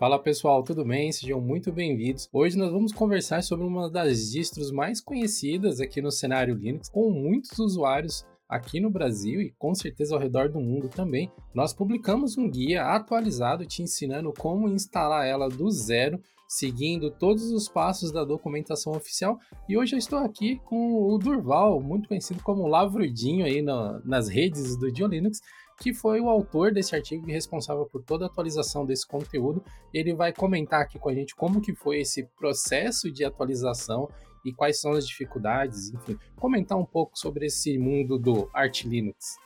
Fala pessoal, tudo bem? Sejam muito bem-vindos. Hoje nós vamos conversar sobre uma das distros mais conhecidas aqui no cenário Linux, com muitos usuários aqui no Brasil e com certeza ao redor do mundo também. Nós publicamos um guia atualizado te ensinando como instalar ela do zero seguindo todos os passos da documentação oficial. E hoje eu estou aqui com o Durval, muito conhecido como Lavrudinho aí na, nas redes do Linux, que foi o autor desse artigo e responsável por toda a atualização desse conteúdo. Ele vai comentar aqui com a gente como que foi esse processo de atualização e quais são as dificuldades, enfim, comentar um pouco sobre esse mundo do Arch Linux.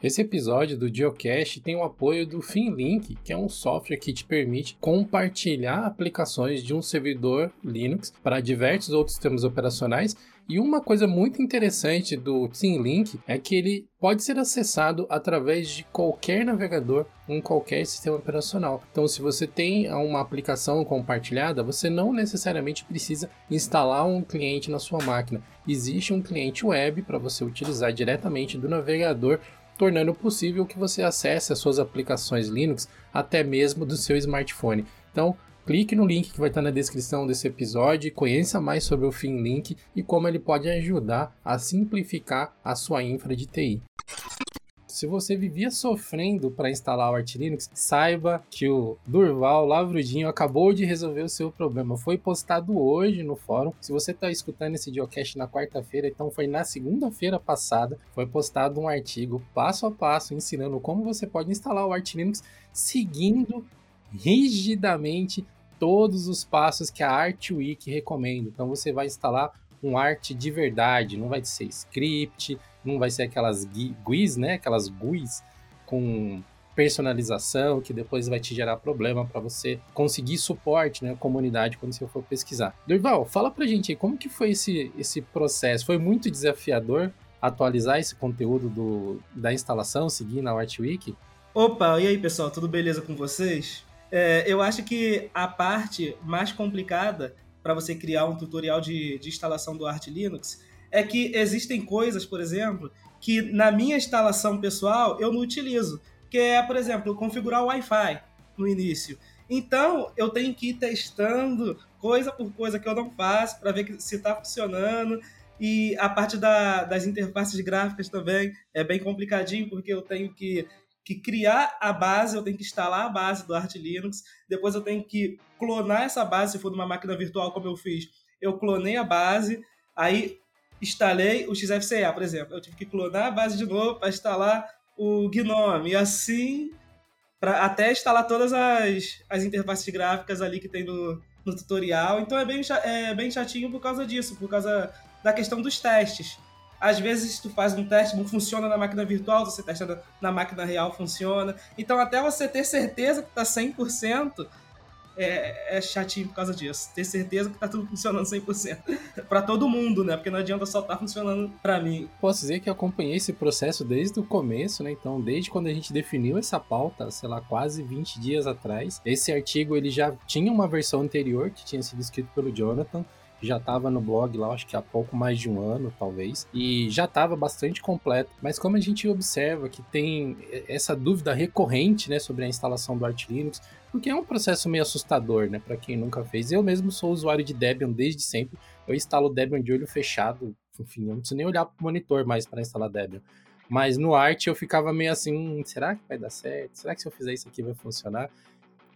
Esse episódio do Geocache tem o apoio do FinLink, que é um software que te permite compartilhar aplicações de um servidor Linux para diversos outros sistemas operacionais. E uma coisa muito interessante do FinLink é que ele pode ser acessado através de qualquer navegador em qualquer sistema operacional. Então, se você tem uma aplicação compartilhada, você não necessariamente precisa instalar um cliente na sua máquina. Existe um cliente web para você utilizar diretamente do navegador tornando possível que você acesse as suas aplicações Linux até mesmo do seu smartphone. Então, clique no link que vai estar na descrição desse episódio e conheça mais sobre o FinLink e como ele pode ajudar a simplificar a sua infra de TI. Se você vivia sofrendo para instalar o Arch Linux, saiba que o Durval Lavrudinho acabou de resolver o seu problema. Foi postado hoje no fórum. Se você está escutando esse geocache na quarta-feira, então foi na segunda-feira passada, foi postado um artigo passo a passo ensinando como você pode instalar o Arch Linux seguindo rigidamente todos os passos que a ArchWiki recomenda. Então você vai instalar um art de verdade, não vai ser script, não vai ser aquelas GUIs, né? Aquelas GUIs com personalização que depois vai te gerar problema para você conseguir suporte, né, comunidade quando você for pesquisar. Durval, fala pra gente aí como que foi esse, esse processo? Foi muito desafiador atualizar esse conteúdo do, da instalação, seguindo a ArtWiki? Opa, e aí pessoal, tudo beleza com vocês? É, eu acho que a parte mais complicada para você criar um tutorial de, de instalação do Arch Linux é que existem coisas, por exemplo, que na minha instalação pessoal eu não utilizo, que é, por exemplo, configurar o Wi-Fi no início. Então, eu tenho que ir testando coisa por coisa que eu não faço para ver se está funcionando. E a parte da, das interfaces gráficas também é bem complicadinho, porque eu tenho que, que criar a base, eu tenho que instalar a base do Arch Linux, depois eu tenho que clonar essa base, se for numa máquina virtual como eu fiz, eu clonei a base, aí instalei o XFCE, por exemplo. Eu tive que clonar a base de novo para instalar o GNOME. E assim, para até instalar todas as, as interfaces gráficas ali que tem no, no tutorial. Então é bem, é bem chatinho por causa disso, por causa da questão dos testes. Às vezes tu faz um teste, não funciona na máquina virtual, você testa na, na máquina real, funciona. Então até você ter certeza que está 100%, é, é chatinho por causa disso. Ter certeza que tá tudo funcionando 100% para todo mundo, né? Porque não adianta só tá funcionando para mim. Posso dizer que acompanhei esse processo desde o começo, né? Então, desde quando a gente definiu essa pauta, sei lá, quase 20 dias atrás. Esse artigo ele já tinha uma versão anterior que tinha sido escrito pelo Jonathan já estava no blog lá, acho que há pouco mais de um ano, talvez, e já estava bastante completo. Mas como a gente observa que tem essa dúvida recorrente, né, sobre a instalação do Arch Linux, porque é um processo meio assustador, né, para quem nunca fez. Eu mesmo sou usuário de Debian desde sempre. Eu instalo Debian de olho fechado, enfim, eu não preciso nem olhar para o monitor mais para instalar Debian. Mas no Art eu ficava meio assim, hum, será que vai dar certo? Será que se eu fizer isso aqui vai funcionar?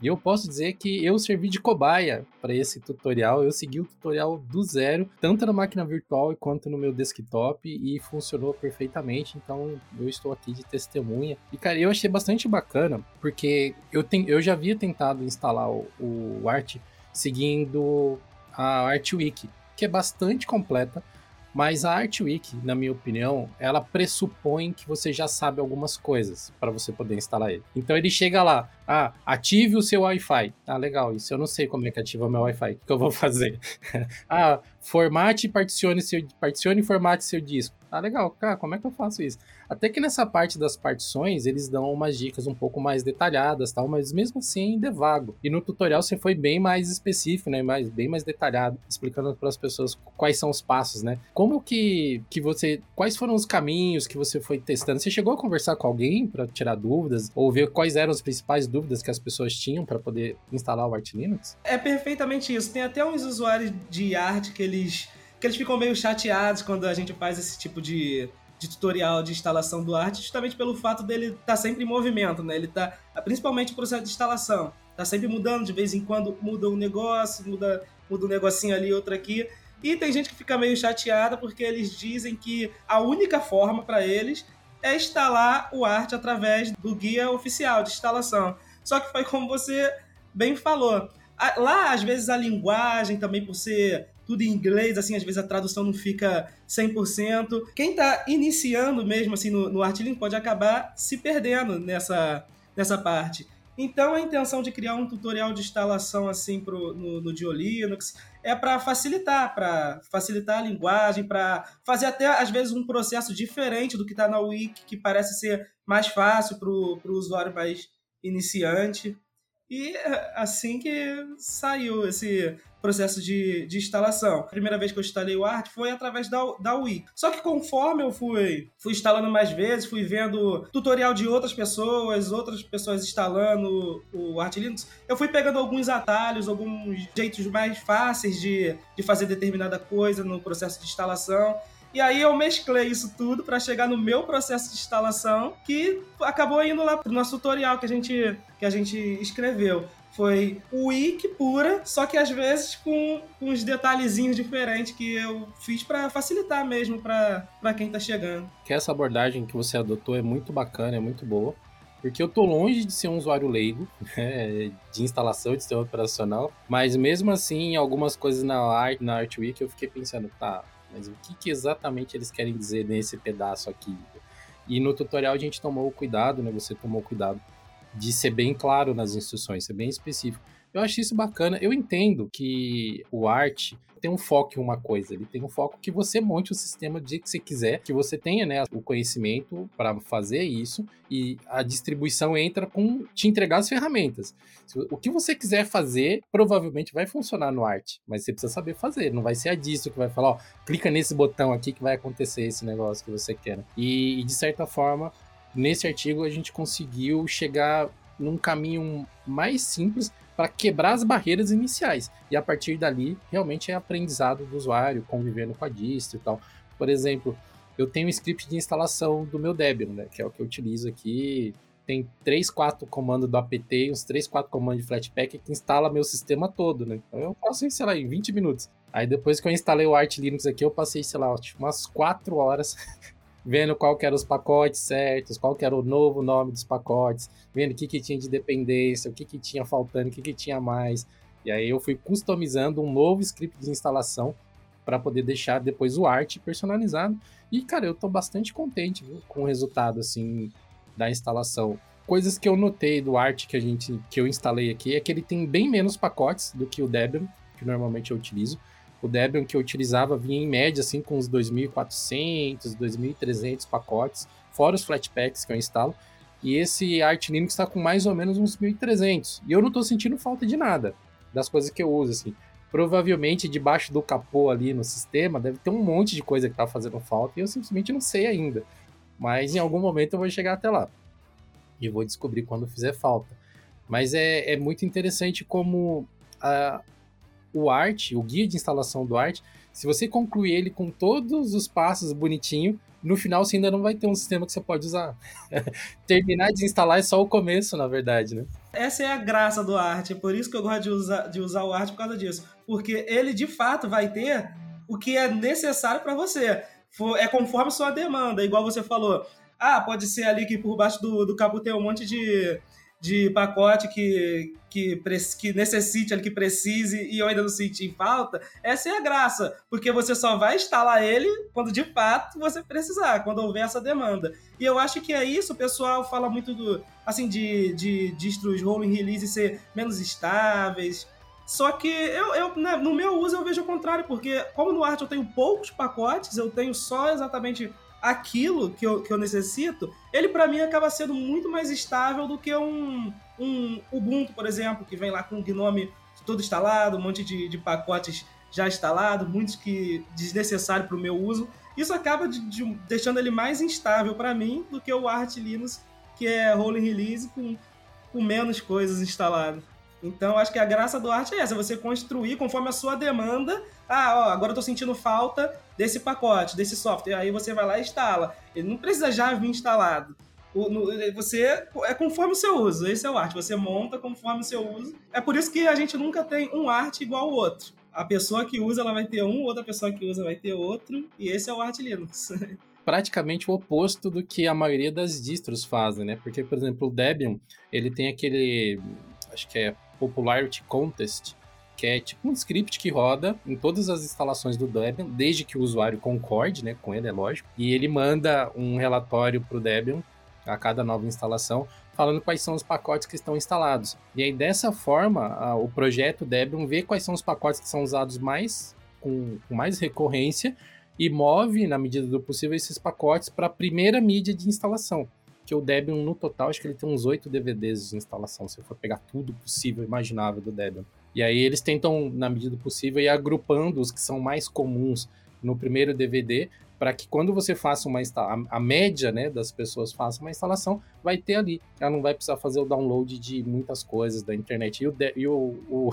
E eu posso dizer que eu servi de cobaia para esse tutorial. Eu segui o tutorial do zero, tanto na máquina virtual quanto no meu desktop, e funcionou perfeitamente. Então eu estou aqui de testemunha. E cara, eu achei bastante bacana, porque eu, ten... eu já havia tentado instalar o, o Art seguindo a ArtWiki, que é bastante completa. Mas a ArtWiki, na minha opinião, ela pressupõe que você já sabe algumas coisas para você poder instalar ele. Então ele chega lá, ah, ative o seu Wi-Fi. Ah, legal, isso eu não sei como é que ativa o meu Wi-Fi. O que eu vou fazer? ah, formate e particione, seu, particione e formate seu disco. Ah, legal. Cara, como é que eu faço isso? Até que nessa parte das partições, eles dão umas dicas um pouco mais detalhadas, tal, mas mesmo assim ainda é vago. E no tutorial você foi bem mais específico, né? Mais, bem mais detalhado, explicando para as pessoas quais são os passos, né? Como que, que você. Quais foram os caminhos que você foi testando? Você chegou a conversar com alguém para tirar dúvidas? Ou ver quais eram as principais dúvidas que as pessoas tinham para poder instalar o Arch Linux? É perfeitamente isso. Tem até uns usuários de arte que eles que eles ficam meio chateados quando a gente faz esse tipo de, de tutorial de instalação do Art, justamente pelo fato dele estar tá sempre em movimento, né? Ele tá, principalmente o processo de instalação, tá sempre mudando, de vez em quando muda um negócio, muda, muda um negocinho ali, outro aqui. E tem gente que fica meio chateada porque eles dizem que a única forma para eles é instalar o Art através do guia oficial de instalação. Só que foi como você bem falou. Lá, às vezes, a linguagem também, por ser tudo em inglês, assim, às vezes a tradução não fica 100%. Quem tá iniciando mesmo, assim, no, no Artlink pode acabar se perdendo nessa, nessa parte. Então, a intenção de criar um tutorial de instalação, assim, pro, no, no Linux é para facilitar, para facilitar a linguagem, para fazer até, às vezes, um processo diferente do que está na Wiki, que parece ser mais fácil para o usuário mais iniciante. E assim que saiu esse processo de, de instalação. A primeira vez que eu instalei o Art foi através da, da Wii. Só que conforme eu fui, fui instalando mais vezes, fui vendo tutorial de outras pessoas, outras pessoas instalando o Art Linux, eu fui pegando alguns atalhos, alguns jeitos mais fáceis de, de fazer determinada coisa no processo de instalação. E aí eu mesclei isso tudo para chegar no meu processo de instalação, que acabou indo lá pro nosso tutorial que a gente, que a gente escreveu. Foi wiki pura, só que às vezes com, uns detalhezinhos diferentes que eu fiz para facilitar mesmo para quem tá chegando. Que essa abordagem que você adotou é muito bacana, é muito boa. Porque eu tô longe de ser um usuário leigo, né, de instalação de sistema operacional, mas mesmo assim, algumas coisas na na Art eu fiquei pensando, tá, mas o que, que exatamente eles querem dizer nesse pedaço aqui? E no tutorial a gente tomou cuidado, né? Você tomou cuidado de ser bem claro nas instruções, ser bem específico. Eu acho isso bacana. Eu entendo que o arte tem um foco em uma coisa, ele tem um foco que você monte o sistema do jeito que você quiser, que você tenha né, o conhecimento para fazer isso e a distribuição entra com te entregar as ferramentas. O que você quiser fazer provavelmente vai funcionar no arte, mas você precisa saber fazer. Não vai ser a disso que vai falar, ó, clica nesse botão aqui que vai acontecer esse negócio que você quer. E, e de certa forma, nesse artigo a gente conseguiu chegar num caminho mais simples para quebrar as barreiras iniciais. E a partir dali, realmente é aprendizado do usuário, convivendo com a distro e tal. Por exemplo, eu tenho um script de instalação do meu Debian, né, que é o que eu utilizo aqui. Tem 3, 4 comandos do apt, uns 3, 4 comandos de Flatpak que instala meu sistema todo, né? Então eu faço isso, sei lá, em 20 minutos. Aí depois que eu instalei o Arch Linux aqui, eu passei, sei lá, umas 4 horas vendo qual que eram os pacotes certos, qual que era o novo nome dos pacotes, vendo o que, que tinha de dependência, o que, que tinha faltando, o que, que tinha mais. E aí eu fui customizando um novo script de instalação para poder deixar depois o arte personalizado. E, cara, eu tô bastante contente viu, com o resultado, assim, da instalação. Coisas que eu notei do arte que a gente que eu instalei aqui é que ele tem bem menos pacotes do que o Debian, que normalmente eu utilizo. O Debian que eu utilizava vinha em média assim com uns 2.400, 2.300 pacotes, fora os Flatpaks que eu instalo. E esse Arch Linux está com mais ou menos uns 1.300. E eu não estou sentindo falta de nada das coisas que eu uso, assim. Provavelmente debaixo do capô ali no sistema deve ter um monte de coisa que está fazendo falta e eu simplesmente não sei ainda. Mas em algum momento eu vou chegar até lá. E vou descobrir quando fizer falta. Mas é, é muito interessante como a, o Art, o guia de instalação do Art, se você concluir ele com todos os passos bonitinho, no final você ainda não vai ter um sistema que você pode usar. Terminar de instalar é só o começo, na verdade, né? Essa é a graça do Art, é por isso que eu gosto de usar, de usar o Art por causa disso. Porque ele, de fato, vai ter o que é necessário para você. É conforme sua demanda, igual você falou. Ah, pode ser ali que por baixo do, do capô tem um monte de de pacote que, que, que necessite, que precise e eu ainda não senti falta, essa é a graça, porque você só vai instalar ele quando de fato você precisar, quando houver essa demanda. E eu acho que é isso, o pessoal fala muito do, assim, de, de distros rolling release ser menos estáveis, só que eu, eu né, no meu uso eu vejo o contrário, porque como no Art eu tenho poucos pacotes, eu tenho só exatamente aquilo que eu, que eu necessito, ele para mim acaba sendo muito mais estável do que um, um Ubuntu, por exemplo, que vem lá com o Gnome todo instalado, um monte de, de pacotes já instalado, muitos que desnecessário para o meu uso. Isso acaba de, de, deixando ele mais instável para mim do que o Arch Linux, que é rolling release com, com menos coisas instaladas. Então, acho que a graça do Arch é essa, você construir conforme a sua demanda. Ah, ó, agora eu tô sentindo falta desse pacote, desse software. Aí você vai lá e instala. Ele não precisa já vir instalado. O, no, você é conforme o seu uso. Esse é o Arch. Você monta conforme o seu uso. É por isso que a gente nunca tem um Arch igual ao outro. A pessoa que usa ela vai ter um, outra pessoa que usa vai ter outro. E esse é o Arch Linux. praticamente o oposto do que a maioria das distros fazem, né? Porque, por exemplo, o Debian, ele tem aquele, acho que é Popularity Contest, que é tipo um script que roda em todas as instalações do Debian, desde que o usuário concorde, né, com ele, é lógico, e ele manda um relatório para o Debian a cada nova instalação, falando quais são os pacotes que estão instalados. E aí, dessa forma, o projeto Debian vê quais são os pacotes que são usados mais com, com mais recorrência e move, na medida do possível, esses pacotes para a primeira mídia de instalação que o Debian, no total, acho que ele tem uns 8 DVDs de instalação, se for pegar tudo possível, imaginável do Debian. E aí eles tentam, na medida possível, ir agrupando os que são mais comuns no primeiro DVD, para que quando você faça uma instalação, a média né, das pessoas façam uma instalação, vai ter ali. Ela não vai precisar fazer o download de muitas coisas da internet. E o, e o, o,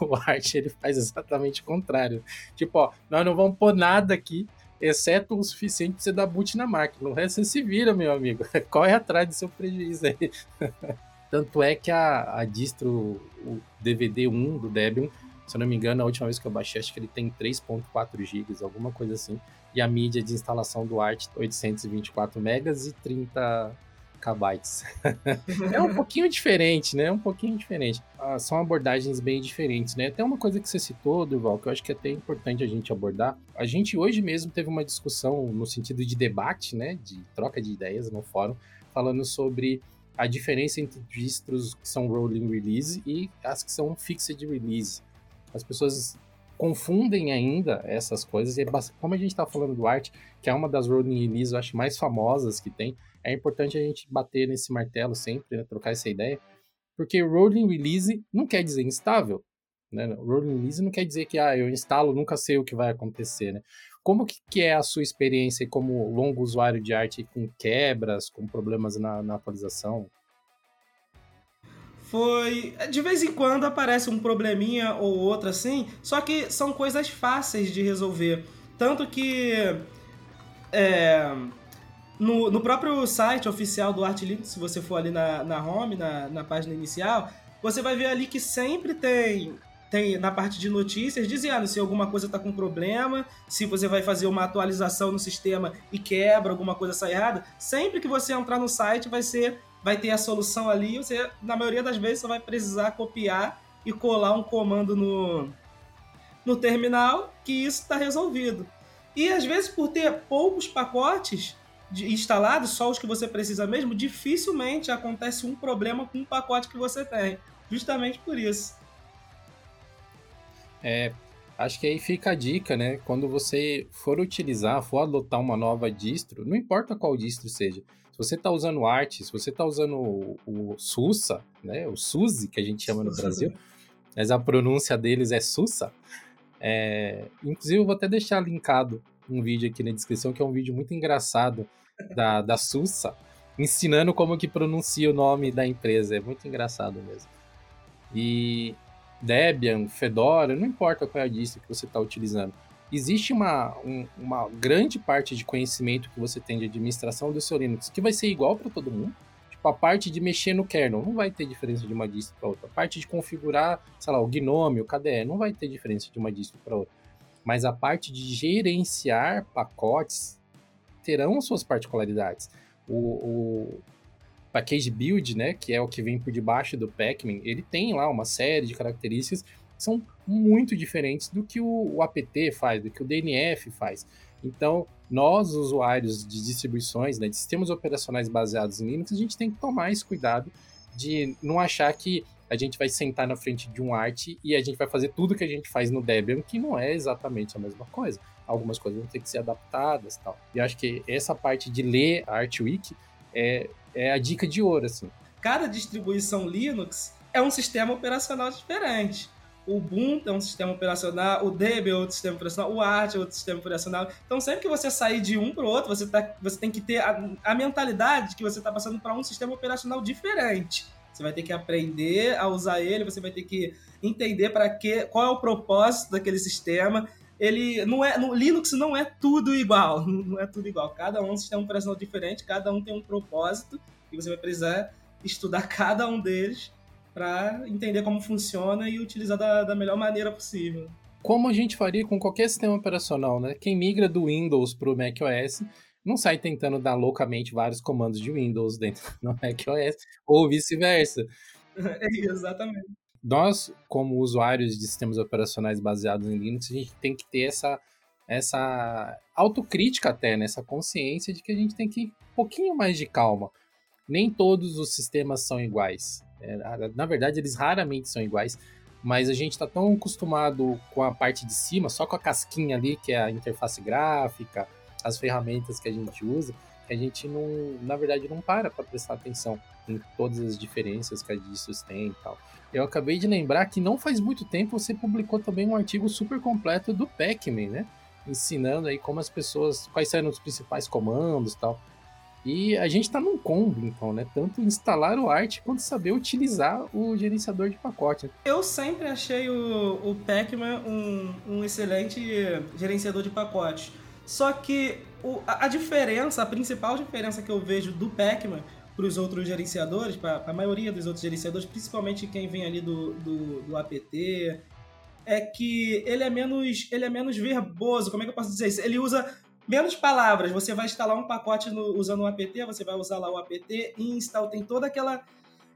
o Arch, ele faz exatamente o contrário. Tipo, ó, nós não vamos pôr nada aqui, exceto o suficiente para você dar boot na máquina. O resto você se vira, meu amigo. Corre atrás do seu prejuízo aí. Tanto é que a, a distro, o DVD 1 do Debian, se eu não me engano, a última vez que eu baixei, acho que ele tem 3.4 GB, alguma coisa assim. E a mídia de instalação do Art 824 megas e 30 kbytes. é um pouquinho diferente, né? Um pouquinho diferente. Ah, são abordagens bem diferentes, né? Até uma coisa que você citou, Durval, que eu acho que é até importante a gente abordar. A gente hoje mesmo teve uma discussão no sentido de debate, né? De troca de ideias no fórum, falando sobre a diferença entre distros que são rolling release e as que são fixed release. As pessoas confundem ainda essas coisas, e é como a gente está falando do Art, que é uma das rolling release, eu acho, mais famosas que tem, é importante a gente bater nesse martelo sempre, né, trocar essa ideia, porque rolling release não quer dizer instável, né? Rolling release não quer dizer que ah, eu instalo, nunca sei o que vai acontecer, né? Como que, que é a sua experiência como longo usuário de arte com quebras, com problemas na, na atualização? foi. De vez em quando aparece um probleminha ou outro assim, só que são coisas fáceis de resolver. Tanto que. É, no, no próprio site oficial do Artlink, se você for ali na, na home, na, na página inicial, você vai ver ali que sempre tem tem na parte de notícias dizendo se alguma coisa está com problema, se você vai fazer uma atualização no sistema e quebra, alguma coisa sai errada. Sempre que você entrar no site vai ser vai ter a solução ali, você na maioria das vezes você vai precisar copiar e colar um comando no no terminal que isso está resolvido. E às vezes por ter poucos pacotes, instalados, só os que você precisa mesmo, dificilmente acontece um problema com o pacote que você tem. Justamente por isso. É, acho que aí fica a dica, né? Quando você for utilizar, for adotar uma nova distro, não importa qual distro seja. Se você está usando Art, se você está usando o, o Susa, né? O Suzy, que a gente chama no Brasil, mas a pronúncia deles é Susa. É, inclusive, eu vou até deixar linkado um vídeo aqui na descrição, que é um vídeo muito engraçado da, da Sussa, ensinando como que pronuncia o nome da empresa. É muito engraçado mesmo. E Debian, Fedora, não importa qual é a distro que você está utilizando. Existe uma, um, uma grande parte de conhecimento que você tem de administração do seu Linux que vai ser igual para todo mundo. Tipo, a parte de mexer no kernel não vai ter diferença de uma distro para outra. A parte de configurar, sei lá, o Gnome, o KDE, não vai ter diferença de uma distro para outra mas a parte de gerenciar pacotes terão suas particularidades. O, o package build, né, que é o que vem por debaixo do Pacman, ele tem lá uma série de características que são muito diferentes do que o, o apt faz, do que o DNF faz. Então, nós, usuários de distribuições, né, de sistemas operacionais baseados em Linux, a gente tem que tomar esse cuidado de não achar que a gente vai sentar na frente de um arte e a gente vai fazer tudo que a gente faz no Debian, que não é exatamente a mesma coisa. algumas coisas vão ter que ser adaptadas tal. E acho que essa parte de ler a ArtWiki é, é a dica de ouro, assim. Cada distribuição Linux é um sistema operacional diferente. O Ubuntu é um sistema operacional, o Debian é outro sistema operacional, o Arch é outro sistema operacional. Então, sempre que você sair de um para o outro, você, tá, você tem que ter a, a mentalidade de que você está passando para um sistema operacional diferente. Você vai ter que aprender a usar ele, você vai ter que entender para que, qual é o propósito daquele sistema. Ele não é, no Linux não é tudo igual, não é tudo igual. Cada um é um sistema operacional diferente, cada um tem um propósito e você vai precisar estudar cada um deles para entender como funciona e utilizar da, da melhor maneira possível. Como a gente faria com qualquer sistema operacional, né? Quem migra do Windows para o macOS não sai tentando dar loucamente vários comandos de Windows dentro do macOS ou vice-versa. É, exatamente. Nós, como usuários de sistemas operacionais baseados em Linux, a gente tem que ter essa, essa autocrítica até, nessa né? consciência de que a gente tem que ir um pouquinho mais de calma. Nem todos os sistemas são iguais. É, na verdade, eles raramente são iguais, mas a gente está tão acostumado com a parte de cima, só com a casquinha ali, que é a interface gráfica, as ferramentas que a gente usa, que a gente não, na verdade, não para para prestar atenção em todas as diferenças que a DISOS tem e tal. Eu acabei de lembrar que não faz muito tempo você publicou também um artigo super completo do Pacman, né? Ensinando aí como as pessoas, quais eram os principais comandos e tal. E a gente está num combo, então, né? Tanto instalar o Art quanto saber utilizar o gerenciador de pacote. Eu sempre achei o, o Pacman um, um excelente gerenciador de pacotes. Só que o, a, diferença, a principal diferença que eu vejo do Pacman para os outros gerenciadores, para a maioria dos outros gerenciadores, principalmente quem vem ali do, do, do, APT, é que ele é menos ele é menos verboso. Como é que eu posso dizer isso? Ele usa menos palavras. Você vai instalar um pacote no, usando o apt, você vai usar lá o apt, install tem toda aquela.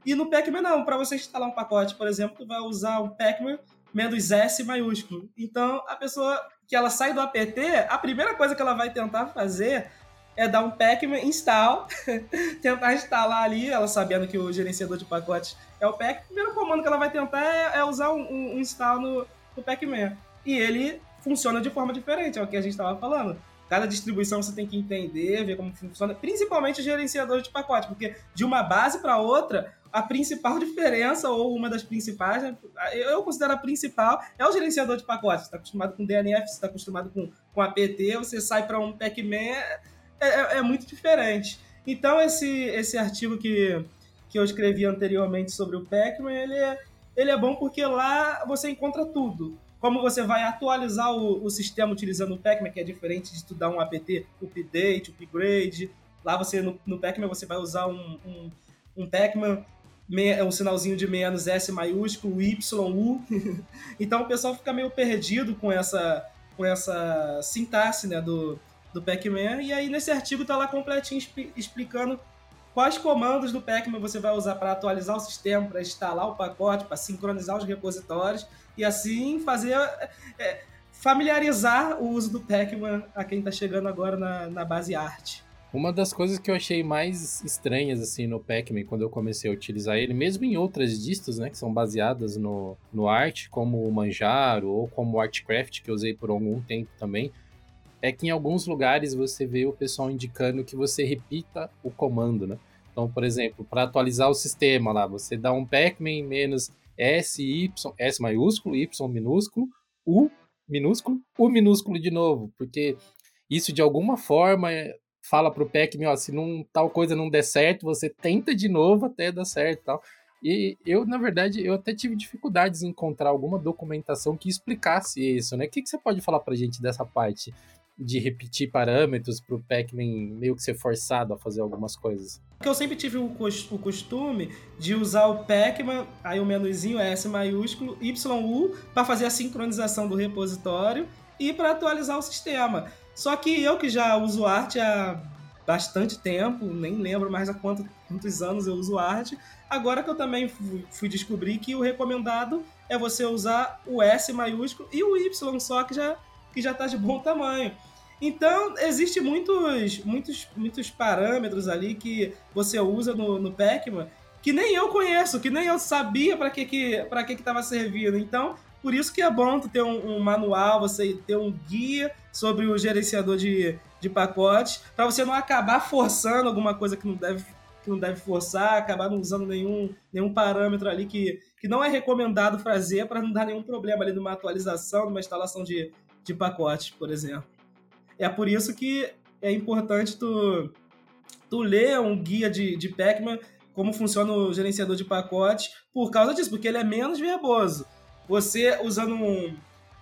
E no Pacman não, para você instalar um pacote, por exemplo, tu vai usar o Pacman menos S maiúsculo. Então a pessoa que ela sai do apt, a primeira coisa que ela vai tentar fazer é dar um Pacman install, tentar instalar ali, ela sabendo que o gerenciador de pacotes é o Pac. O primeiro comando que ela vai tentar é, é usar um, um, install no, no Pacman. E ele funciona de forma diferente, é o que a gente estava falando. Cada distribuição você tem que entender, ver como funciona, principalmente o gerenciador de pacote, porque de uma base para outra, a principal diferença, ou uma das principais, né, eu considero a principal, é o gerenciador de pacotes. Você está acostumado com DNF, você está acostumado com, com APT, você sai para um Pacman, é, é, é, muito diferente. Então, esse, esse artigo que, que eu escrevi anteriormente sobre o Pacman, ele é, ele é bom porque lá você encontra tudo como você vai atualizar o, o sistema utilizando o Pacman, que é diferente de tu dar um apt update, upgrade. Lá você no, no Pacman você vai usar um, um, um Pacman, um sinalzinho de menos S maiúsculo, YU. então o pessoal fica meio perdido com essa, com essa sintaxe né, do, do Pacman. E aí nesse artigo tá lá completinho explicando quais comandos do Pacman você vai usar para atualizar o sistema, para instalar o pacote, para sincronizar os repositórios e assim fazer é, familiarizar o uso do Pacman a quem está chegando agora na, na base arte. Uma das coisas que eu achei mais estranhas assim no Pacman quando eu comecei a utilizar ele, mesmo em outras distas, né, que são baseadas no, no Art, como o Manjaro ou como o Artcraft, que eu usei por algum tempo também, é que em alguns lugares você vê o pessoal indicando que você repita o comando, né? Então, por exemplo, para atualizar o sistema lá, você dá um Pacman menos S, Y, S maiúsculo, Y minúsculo, U minúsculo, U minúsculo de novo, porque isso de alguma forma fala pro PEC, ó, se não, tal coisa não der certo, você tenta de novo até dar certo tal. E eu, na verdade, eu até tive dificuldades em encontrar alguma documentação que explicasse isso, né? O que, que você pode falar pra gente dessa parte de repetir parâmetros para o Pac-Man meio que ser forçado a fazer algumas coisas? Porque eu sempre tive o, costume de usar o Pac-Man, aí o menuzinho S maiúsculo, YU, para fazer a sincronização do repositório e para atualizar o sistema. Só que eu que já uso Art há bastante tempo, nem lembro mais há quantos, quantos anos eu uso Art, agora que eu também fui, descobrir que o recomendado é você usar o S maiúsculo e o Y só, que já que já está de bom tamanho. Então, existe muitos, muitos, muitos parâmetros ali que você usa no, no Pacman que nem eu conheço, que nem eu sabia para que que para que que estava servindo. Então, Por isso que é bom tu ter um, um manual, você ter um guia sobre o gerenciador de, de pacotes, para você não acabar forçando alguma coisa que não deve que não deve forçar, acabar não usando nenhum, nenhum parâmetro ali que, que não é recomendado fazer para não dar nenhum problema ali numa atualização, numa instalação de, de pacotes, por exemplo. É por isso que é importante tu, tu ler um guia de, de Pacman, como funciona o gerenciador de pacotes, por causa disso, porque ele é menos verboso. Você usando um,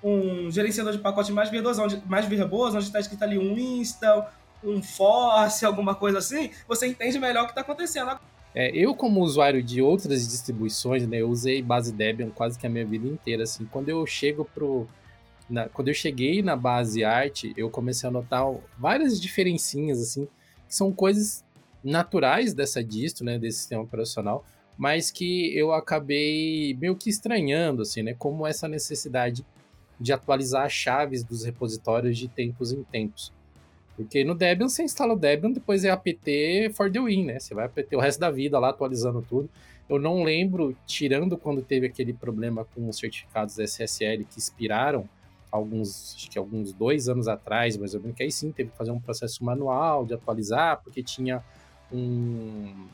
um gerenciador de pacote mais verboso, onde, mais verboso, onde está escrito ali um install, um force, alguma coisa assim, você entende melhor o que está acontecendo. É, eu, como usuário de outras distribuições, né, eu usei base Debian quase que a minha vida inteira, assim, quando eu chego pro, na, quando eu cheguei na base arte, eu comecei a notar várias diferencinhas, assim, que são coisas naturais dessa distro, né, desse sistema operacional, mas que eu acabei meio que estranhando, assim, né, como essa necessidade de atualizar as chaves dos repositórios de tempos em tempos. Porque no Debian você instala o Debian, depois é apt for the win, né? Você vai apt o resto da vida lá atualizando tudo. Eu não lembro, tirando quando teve aquele problema com os certificados SSL que expiraram, alguns, acho que alguns dois anos atrás, mais ou menos, que aí sim teve que fazer um processo manual de atualizar, porque tinha um,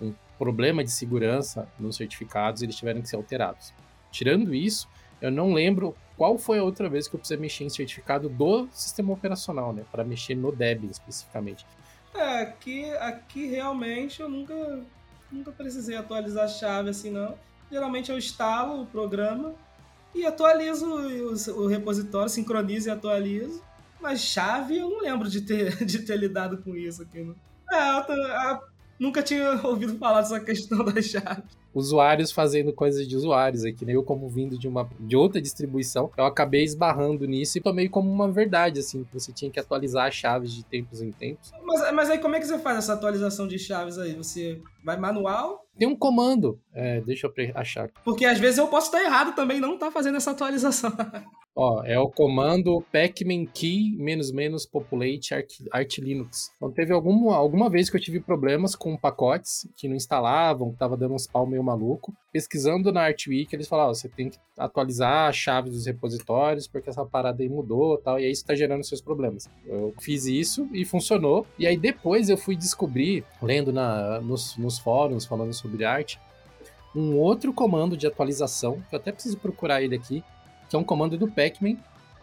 um problema de segurança nos certificados eles tiveram que ser alterados. Tirando isso, eu não lembro qual foi a outra vez que eu precisei mexer em certificado do sistema operacional, né? Para mexer no Debian especificamente. É, aqui, aqui realmente eu nunca, nunca precisei atualizar a chave assim, não. Geralmente eu instalo o programa e atualizo o, o repositório, sincronizo e atualizo. Mas chave eu não lembro de ter, de ter lidado com isso aqui. Não. É, eu, tô, eu nunca tinha ouvido falar dessa questão das chaves usuários fazendo coisas de usuários aqui, né? Eu, como vindo de uma de outra distribuição, eu acabei esbarrando nisso e tomei como uma verdade, assim, que você tinha que atualizar as chaves de tempos em tempos. Mas, mas aí como é que você faz essa atualização de chaves aí? Você vai manual? Tem um comando. É, deixa eu achar. Porque às vezes eu posso estar errado também, não tá fazendo essa atualização. Ó, é o comando pacman key menos menos populate art, art linux. Então teve alguma, alguma vez que eu tive problemas com pacotes que não instalavam, que tava dando uns pau meio maluco. Pesquisando na Artweek, eles falaram, você tem que atualizar a chave dos repositórios, porque essa parada aí mudou tal, e aí isso tá gerando seus problemas. Eu fiz isso e funcionou. E aí depois eu fui descobrir, lendo na, nos, nos fóruns falando sobre arte, um outro comando de atualização, que eu até preciso procurar ele aqui, que é um comando do Pacman,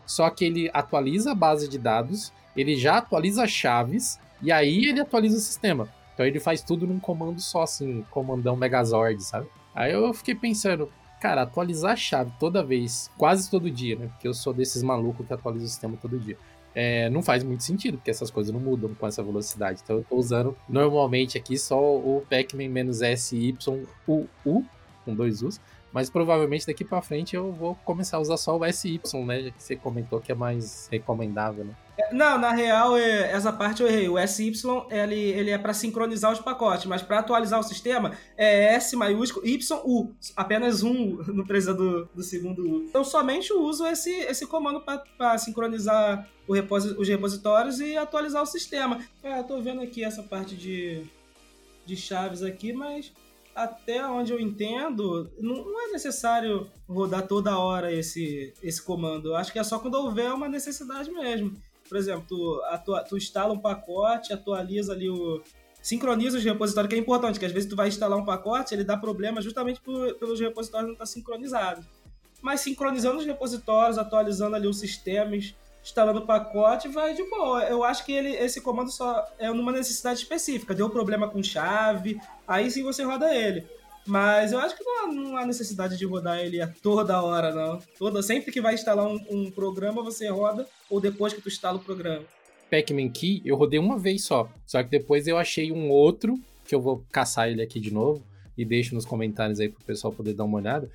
só que ele atualiza a base de dados, ele já atualiza chaves, e aí ele atualiza o sistema. Então ele faz tudo num comando só, assim, comandão Megazord, sabe? Aí eu fiquei pensando, cara, atualizar a chave toda vez, quase todo dia, né? Porque eu sou desses malucos que atualiza o sistema todo dia. É, não faz muito sentido, porque essas coisas não mudam com essa velocidade. Então eu tô usando normalmente aqui só o Pacman-SYUU, com dois U's, mas provavelmente daqui para frente eu vou começar a usar só o SY, né? Já que você comentou que é mais recomendável, né? Não, na real, é, essa parte eu errei. O SY ele, ele é para sincronizar os pacotes, mas para atualizar o sistema é S maiúsculo Y U. Apenas um no precisa do, do segundo U. Então somente uso esse, esse comando para sincronizar os repositórios e atualizar o sistema. É, eu tô vendo aqui essa parte de, de chaves aqui, mas até onde eu entendo, não é necessário rodar toda hora esse, esse comando. Eu acho que é só quando houver uma necessidade mesmo. Por exemplo, tu, atua, tu instala um pacote, atualiza ali o. Sincroniza os repositórios, que é importante, que às vezes tu vai instalar um pacote, ele dá problema justamente por, pelos repositórios não estar sincronizados. Mas sincronizando os repositórios, atualizando ali os sistemas, instalando o pacote, vai de boa. Eu acho que ele, esse comando só é numa necessidade específica. Deu problema com chave, aí sim você roda ele. Mas eu acho que não há, não há, necessidade de rodar ele a toda hora, não. Toda, sempre que vai instalar um, um programa, você roda, ou depois que tu instala o programa. Pac-Man Key, eu rodei uma vez só. Só que depois eu achei um outro, que eu vou caçar ele aqui de novo, e deixo nos comentários aí pro pessoal poder dar uma olhada,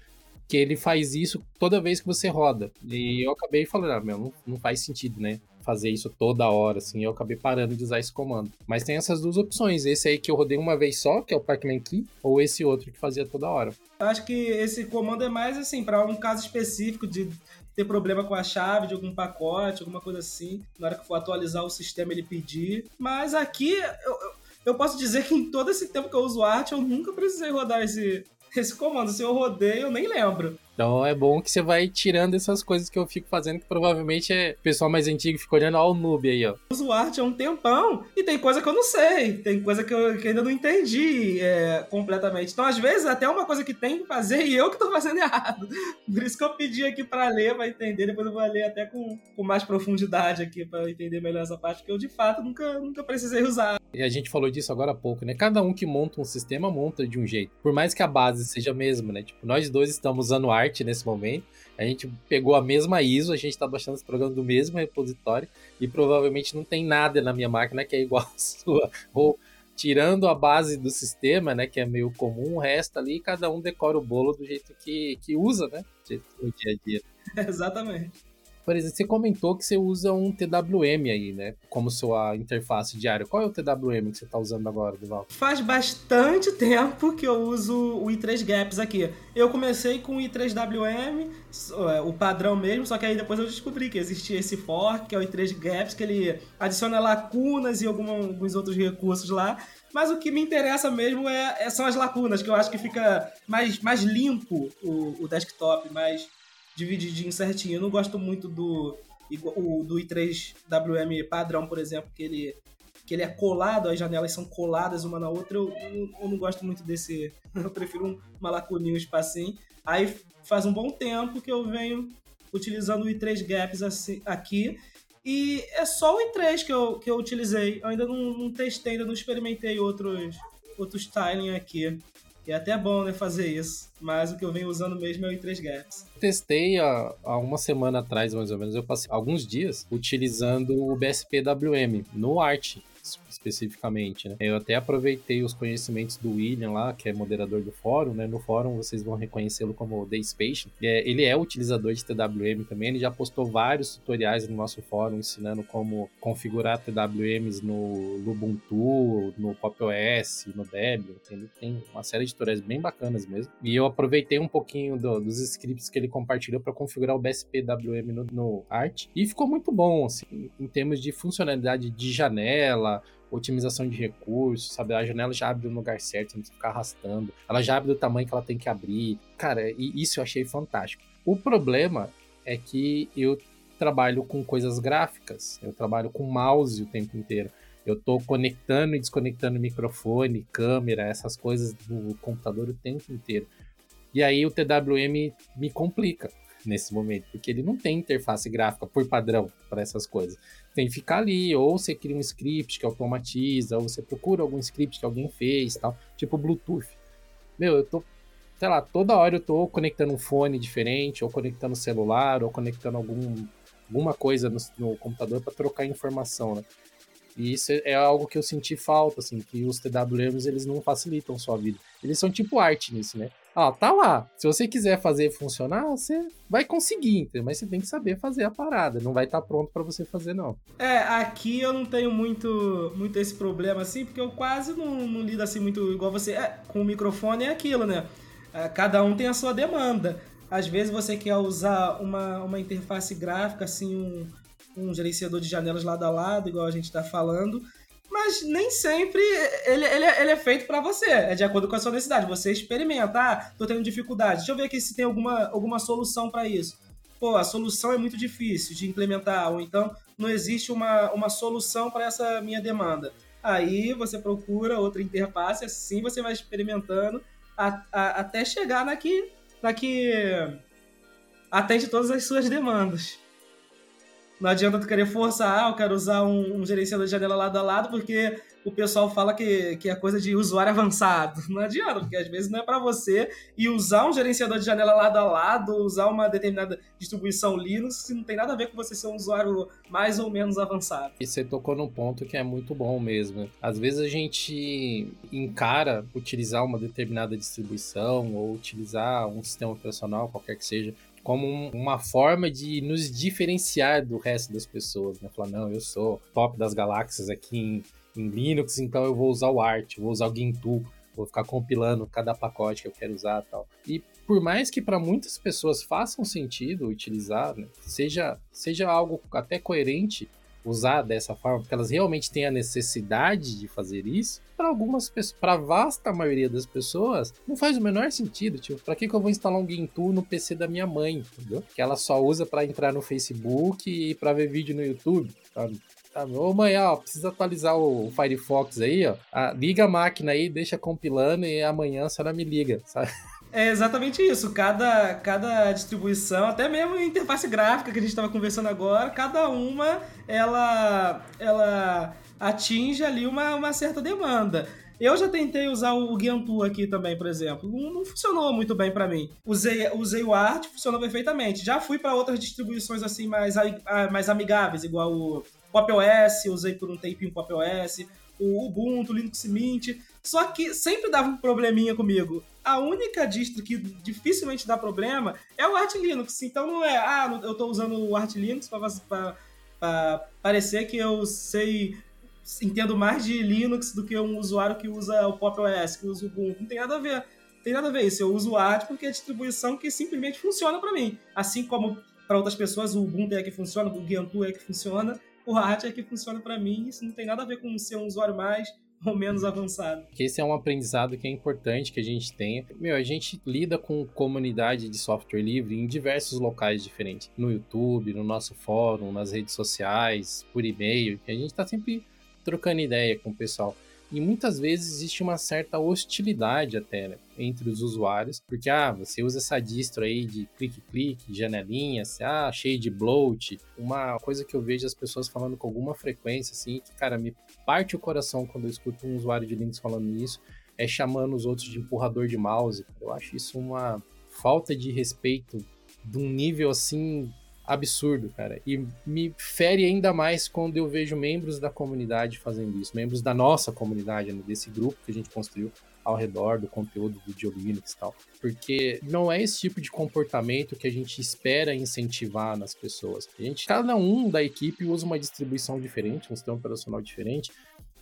que ele faz isso toda vez que você roda. E eu acabei falando, ah, meu, não, não faz sentido, né? Fazer isso toda hora, assim, eu acabei parando de usar esse comando. Mas tem essas duas opções, esse aí que eu rodei uma vez só, que é o Pacman Key, ou esse outro que fazia toda hora. Acho que esse comando é mais, assim, para um caso específico de ter problema com a chave de algum pacote, alguma coisa assim. Na hora que for atualizar o sistema, ele pedir. Mas aqui, eu, eu posso dizer que em todo esse tempo que eu uso arte, eu nunca precisei rodar esse, esse comando. Se eu rodei, eu nem lembro. Então é bom que você vai tirando essas coisas que eu fico fazendo, que provavelmente é o pessoal mais antigo fica olhando, ó, o noob aí, ó. Eu uso arte há um tempão e tem coisa que eu não sei, tem coisa que eu que ainda não entendi é, completamente. Então, às vezes, até uma coisa que tem que fazer e eu que tô fazendo errado. Por isso que eu pedi aqui para ler, para entender, depois eu vou ler até com, com mais profundidade aqui para entender melhor essa parte, porque eu de fato nunca, nunca precisei usar. E a gente falou disso agora há pouco, né? Cada um que monta um sistema monta de um jeito. Por mais que a base seja a mesma, né? Tipo, nós dois estamos usando arte arte nesse momento. A gente pegou a mesma ISO, a gente está baixando esse programa do mesmo repositório e provavelmente não tem nada na minha máquina que é igual a sua. Ou tirando a base do sistema, né, que é meio comum, o resto ali, cada um decora o bolo do jeito que, que usa, né, no dia a dia. Exatamente. Por exemplo, você comentou que você usa um TWM aí, né? Como sua interface diária. Qual é o TWM que você está usando agora, Duval? Faz bastante tempo que eu uso o i3 Gaps aqui. Eu comecei com o i3WM, é, o padrão mesmo, só que aí depois eu descobri que existia esse fork, que é o i3 Gaps, que ele adiciona lacunas e alguns outros recursos lá. Mas o que me interessa mesmo é, é, são as lacunas, que eu acho que fica mais, mais limpo o, o desktop, mais divididinho certinho. Eu não gosto muito do, o, do i3WM padrão, por exemplo, que ele, que ele é colado, as janelas são coladas uma na outra. Eu, eu, eu não gosto muito desse. Eu prefiro um, uma lacuninha, um espacinho. Aí faz um bom tempo que eu venho utilizando o i3 Gaps assim, aqui. E é só o i3 que eu, que eu utilizei. Eu ainda não, não testei, ainda não experimentei outros, outros styling aqui. E é até bom, né, fazer isso. Mas o que eu venho usando mesmo é o i3 Gaps. Testei há, há uma semana atrás, mais ou menos. Eu passei alguns dias utilizando o BSP-WM no Art especificamente, né? Eu até aproveitei os conhecimentos do William lá, que é moderador do fórum, né? No fórum vocês vão reconhecê-lo como The Space. É, ele é utilizador de TWM também, ele já postou vários tutoriais no nosso fórum ensinando como configurar TWMs no Ubuntu, no Pop OS, no Debian. Ele tem uma série de tutoriais bem bacanas mesmo. E eu aproveitei um pouquinho do, dos scripts que ele compartilhou para configurar o BSP-WM no, no Art e ficou muito bom, assim, em termos de funcionalidade de janela, otimização de recursos, sabe? A janela já abre no lugar certo, você não precisa ficar arrastando. Ela já abre do tamanho que ela tem que abrir. Cara, e isso eu achei fantástico. O problema é que eu trabalho com coisas gráficas, eu trabalho com mouse o tempo inteiro. Eu tô conectando e desconectando microfone, câmera, essas coisas do computador o tempo inteiro. E aí o TWM me complica nesse momento, porque ele não tem interface gráfica por padrão para essas coisas tem que ficar ali, ou você cria um script que automatiza, ou você procura algum script que alguém fez, tal, tipo Bluetooth. Meu, eu tô, sei lá, toda hora eu tô conectando um fone diferente, ou conectando celular, ou conectando algum, alguma coisa no, no computador para trocar informação, né? E isso é algo que eu senti falta, assim, que os TWMs eles não facilitam sua vida. Eles são tipo arte nisso, né? Ah, tá lá. Se você quiser fazer funcionar, você vai conseguir, mas você tem que saber fazer a parada. Não vai estar tá pronto para você fazer, não. É, aqui eu não tenho muito, muito esse problema assim, porque eu quase não, não lido assim muito igual você. É, com o microfone é aquilo, né? É, cada um tem a sua demanda. Às vezes você quer usar uma, uma interface gráfica, assim, um, um gerenciador de janelas lado a lado, igual a gente está falando mas nem sempre ele, ele, ele é feito para você. É de acordo com a sua necessidade. Você experimenta, ah, tô tendo dificuldade. Deixa eu ver aqui se tem alguma, alguma solução para isso. Pô, a solução é muito difícil de implementar, ou então não existe uma, uma solução para essa minha demanda. Aí você procura outra interface, assim você vai experimentando a, a, até chegar na que, na que atende todas as suas demandas. Não adianta tu querer forçar, ah, eu quero usar um, um gerenciador de janela lado a lado, porque o pessoal fala que, que é coisa de usuário avançado. Não adianta, porque às vezes não é para você. E usar um gerenciador de janela lado a lado, usar uma determinada distribuição Linux, não tem nada a ver com você ser um usuário mais ou menos avançado. E você tocou num ponto que é muito bom mesmo. Às vezes a gente encara utilizar uma determinada distribuição ou utilizar um sistema operacional, qualquer que seja, como uma forma de nos diferenciar do resto das pessoas, né? Falar, não, eu sou top das galáxias aqui em, em Linux, então eu vou usar o Arch, vou usar o Gentoo, vou ficar compilando cada pacote que eu quero usar tal. E por mais que para muitas pessoas façam sentido utilizar, né? seja, seja algo até coerente, usar dessa forma, porque elas realmente têm a necessidade de fazer isso, para algumas pessoas, para vasta maioria das pessoas, não faz o menor sentido. Tipo, para que, que eu vou instalar um GameTool no PC da minha mãe, entendeu? Que ela só usa para entrar no Facebook e para ver vídeo no YouTube, sabe? Ô mãe, ó, precisa atualizar o Firefox aí, ó. Ah, liga a máquina aí, deixa compilando e amanhã a senhora me liga, sabe? É exatamente isso. Cada, cada distribuição, até mesmo a interface gráfica que a gente estava conversando agora, cada uma ela, ela atinge ali uma, uma certa demanda. Eu já tentei usar o Gentoo aqui também, por exemplo. Não, não funcionou muito bem para mim. Usei, usei o Art, funcionou perfeitamente. Já fui para outras distribuições assim mais, mais amigáveis, igual o Pop OS, usei por um tempinho Pop OS, o Ubuntu, o Linux Mint. Só que sempre dava um probleminha comigo a única distro que dificilmente dá problema é o Arch Linux. Então não é, ah, eu estou usando o Arch Linux para parecer que eu sei, entendo mais de Linux do que um usuário que usa o Pop OS, que usa o Ubuntu. Não tem nada a ver. Tem nada a ver isso. Eu uso o Arch porque é a distribuição que simplesmente funciona para mim. Assim como para outras pessoas o Ubuntu é que funciona, o Gentoo é que funciona, o Arch é que funciona para mim. Isso não tem nada a ver com ser um usuário mais ou menos avançado. Esse é um aprendizado que é importante que a gente tenha. Meu, a gente lida com comunidade de software livre em diversos locais diferentes. No YouTube, no nosso fórum, nas redes sociais, por e-mail. A gente está sempre trocando ideia com o pessoal. E muitas vezes existe uma certa hostilidade até né, entre os usuários, porque ah, você usa essa distro aí de clique-clique, janelinhas, ah, cheio de bloat. Uma coisa que eu vejo as pessoas falando com alguma frequência, assim, que, cara, me parte o coração quando eu escuto um usuário de Linux falando isso, é chamando os outros de empurrador de mouse. Eu acho isso uma falta de respeito de um nível assim absurdo, cara. E me fere ainda mais quando eu vejo membros da comunidade fazendo isso, membros da nossa comunidade, né, desse grupo que a gente construiu ao redor do conteúdo do Dio Linux e tal. Porque não é esse tipo de comportamento que a gente espera incentivar nas pessoas. A gente, cada um da equipe usa uma distribuição diferente, um sistema operacional diferente.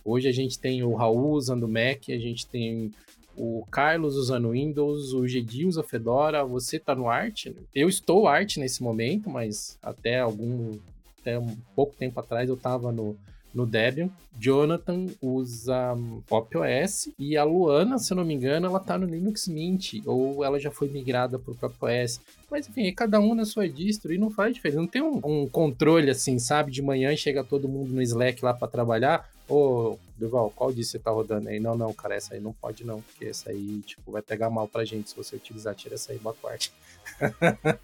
Hoje a gente tem o Raul usando Mac, a gente tem o Carlos usando Windows, o Gedi usa Fedora, você tá no Art. Eu estou Art nesse momento, mas até algum até um pouco tempo atrás eu tava no, no Debian. Jonathan usa Pop OS e a Luana, se eu não me engano, ela tá no Linux Mint ou ela já foi migrada pro Pop OS. Mas enfim, cada um na sua distro e não faz diferença. Não tem um, um controle assim, sabe? De manhã chega todo mundo no Slack lá para trabalhar. Ô, Duval, qual disso você tá rodando aí? Não, não, cara, essa aí não pode não, porque essa aí, tipo, vai pegar mal pra gente se você utilizar. Tira essa aí, boa parte.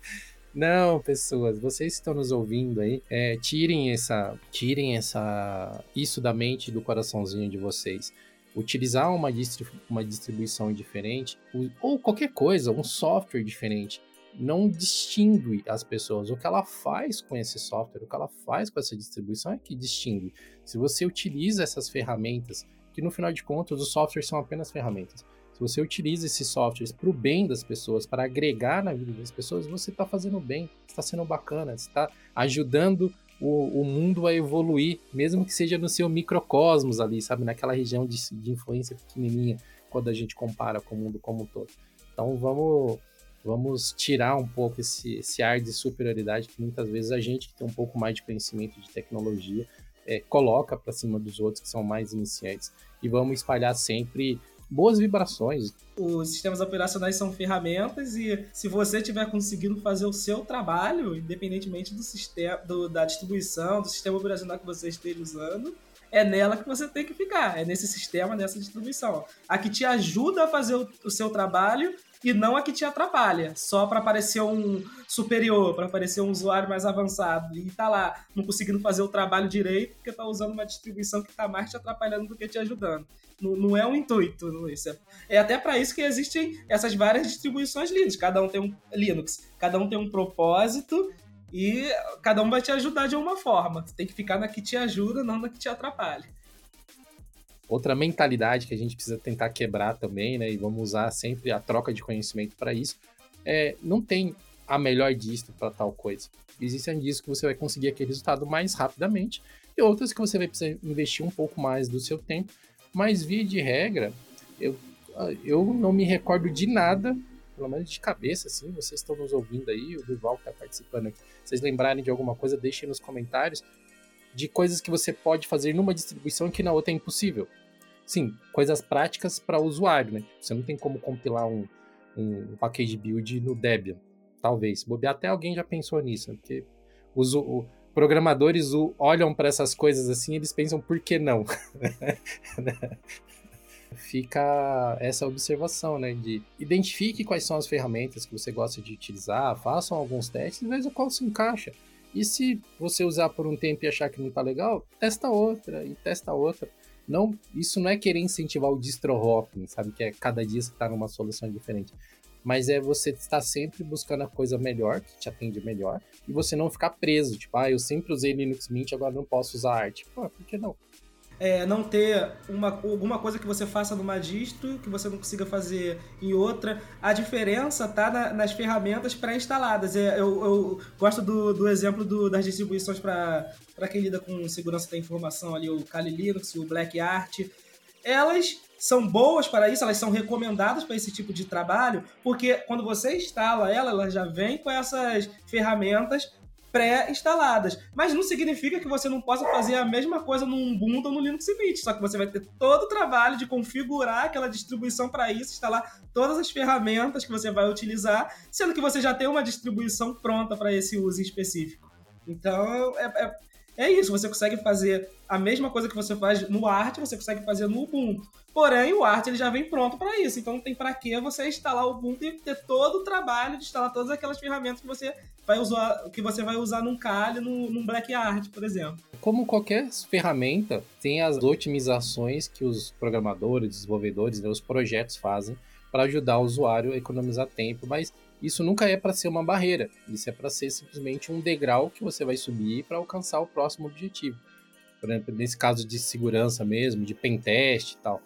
Não, pessoas, vocês estão nos ouvindo aí, é, tirem essa, tirem essa, isso da mente e do coraçãozinho de vocês. Utilizar uma, uma distribuição diferente ou qualquer coisa, um software diferente, não distingue as pessoas. O que ela faz com esse software, o que ela faz com essa distribuição é que distingue. Se você utiliza essas ferramentas, que no final de contas os softwares são apenas ferramentas. Se você utiliza esses softwares para o bem das pessoas, para agregar na vida das pessoas, você está fazendo bem, está sendo bacana, está ajudando o, o, mundo a evoluir, mesmo que seja no seu microcosmos ali, sabe, naquela região de, de influência pequenininha, quando a gente compara com o mundo como um todo. Então vamos vamos tirar um pouco esse, esse ar de superioridade que muitas vezes a gente que tem um pouco mais de conhecimento de tecnologia é, coloca para cima dos outros que são mais iniciantes e vamos espalhar sempre boas vibrações. Os sistemas operacionais são ferramentas e se você estiver conseguindo fazer o seu trabalho, independentemente do sistema, do, da distribuição, do sistema operacional que você esteja usando, é nela que você tem que ficar, é nesse sistema, nessa distribuição. A que te ajuda a fazer o, o seu trabalho e não a que te atrapalha, só para parecer um superior, para parecer um usuário mais avançado e tá lá não conseguindo fazer o trabalho direito porque tá usando uma distribuição que tá mais te atrapalhando do que te ajudando. Não, não é um intuito, Luiz. É, é até para isso que existem essas várias distribuições Linux. Cada um tem um Linux, cada um tem um propósito e cada um vai te ajudar de uma forma. Você tem que ficar na que te ajuda, não na que te atrapalha outra mentalidade que a gente precisa tentar quebrar também, né? E vamos usar sempre a troca de conhecimento para isso. É, não tem a melhor distro para tal coisa. Existem distros que você vai conseguir aquele resultado mais rapidamente e outras que você vai precisar investir um pouco mais do seu tempo. Mas via de regra, eu, eu não me recordo de nada, pelo menos de cabeça, assim, vocês estão nos ouvindo aí, o Duval que está participando aqui, vocês lembrarem de alguma coisa, deixem nos comentários de coisas que você pode fazer numa distribuição que na outra é impossível. Sim, coisas práticas para o usuário, né? Você não tem como compilar um, um package build no Debian. Talvez. Bobear até alguém já pensou nisso, né? porque os o, programadores olham para essas coisas assim eles pensam por que não? Fica essa observação, né? De identifique quais são as ferramentas que você gosta de utilizar, façam alguns testes e veja qual se encaixa. E se você usar por um tempo e achar que não está legal, testa outra e testa outra. Não, isso não é querer incentivar o distro hopping, sabe? Que é cada dia você está numa solução diferente. Mas é você estar sempre buscando a coisa melhor, que te atende melhor, e você não ficar preso. Tipo, ah, eu sempre usei Linux Mint, agora não posso usar arte. Pô, por que não? É, não ter uma, alguma coisa que você faça numa distro que você não consiga fazer em outra. A diferença está na, nas ferramentas pré-instaladas. É, eu, eu, gosto do, do exemplo do, das distribuições para quem lida com segurança da informação ali, o Kali Linux, o Black Art. Elas são boas para isso, elas são recomendadas para esse tipo de trabalho, porque quando você instala ela, ela já vem com essas ferramentas pré-instaladas. Mas não significa que você não possa fazer a mesma coisa no Ubuntu ou no Linux Mint, só que você vai ter todo o trabalho de configurar aquela distribuição para isso, instalar todas as ferramentas que você vai utilizar, sendo que você já tem uma distribuição pronta para esse uso específico. Então, é, é, é isso, você consegue fazer a mesma coisa que você faz no Art, você consegue fazer no Ubuntu. Porém, o Art ele já vem pronto para isso, então não tem para que você instalar o Ubuntu e ter todo o trabalho de instalar todas aquelas ferramentas que você vai usar, que você vai usar num Kali, num, num Black Art, por exemplo. Como qualquer ferramenta, tem as otimizações que os programadores, desenvolvedores, né, os projetos fazem para ajudar o usuário a economizar tempo, mas isso nunca é para ser uma barreira, isso é para ser simplesmente um degrau que você vai subir para alcançar o próximo objetivo. Por exemplo, nesse caso de segurança mesmo, de pentest e tal.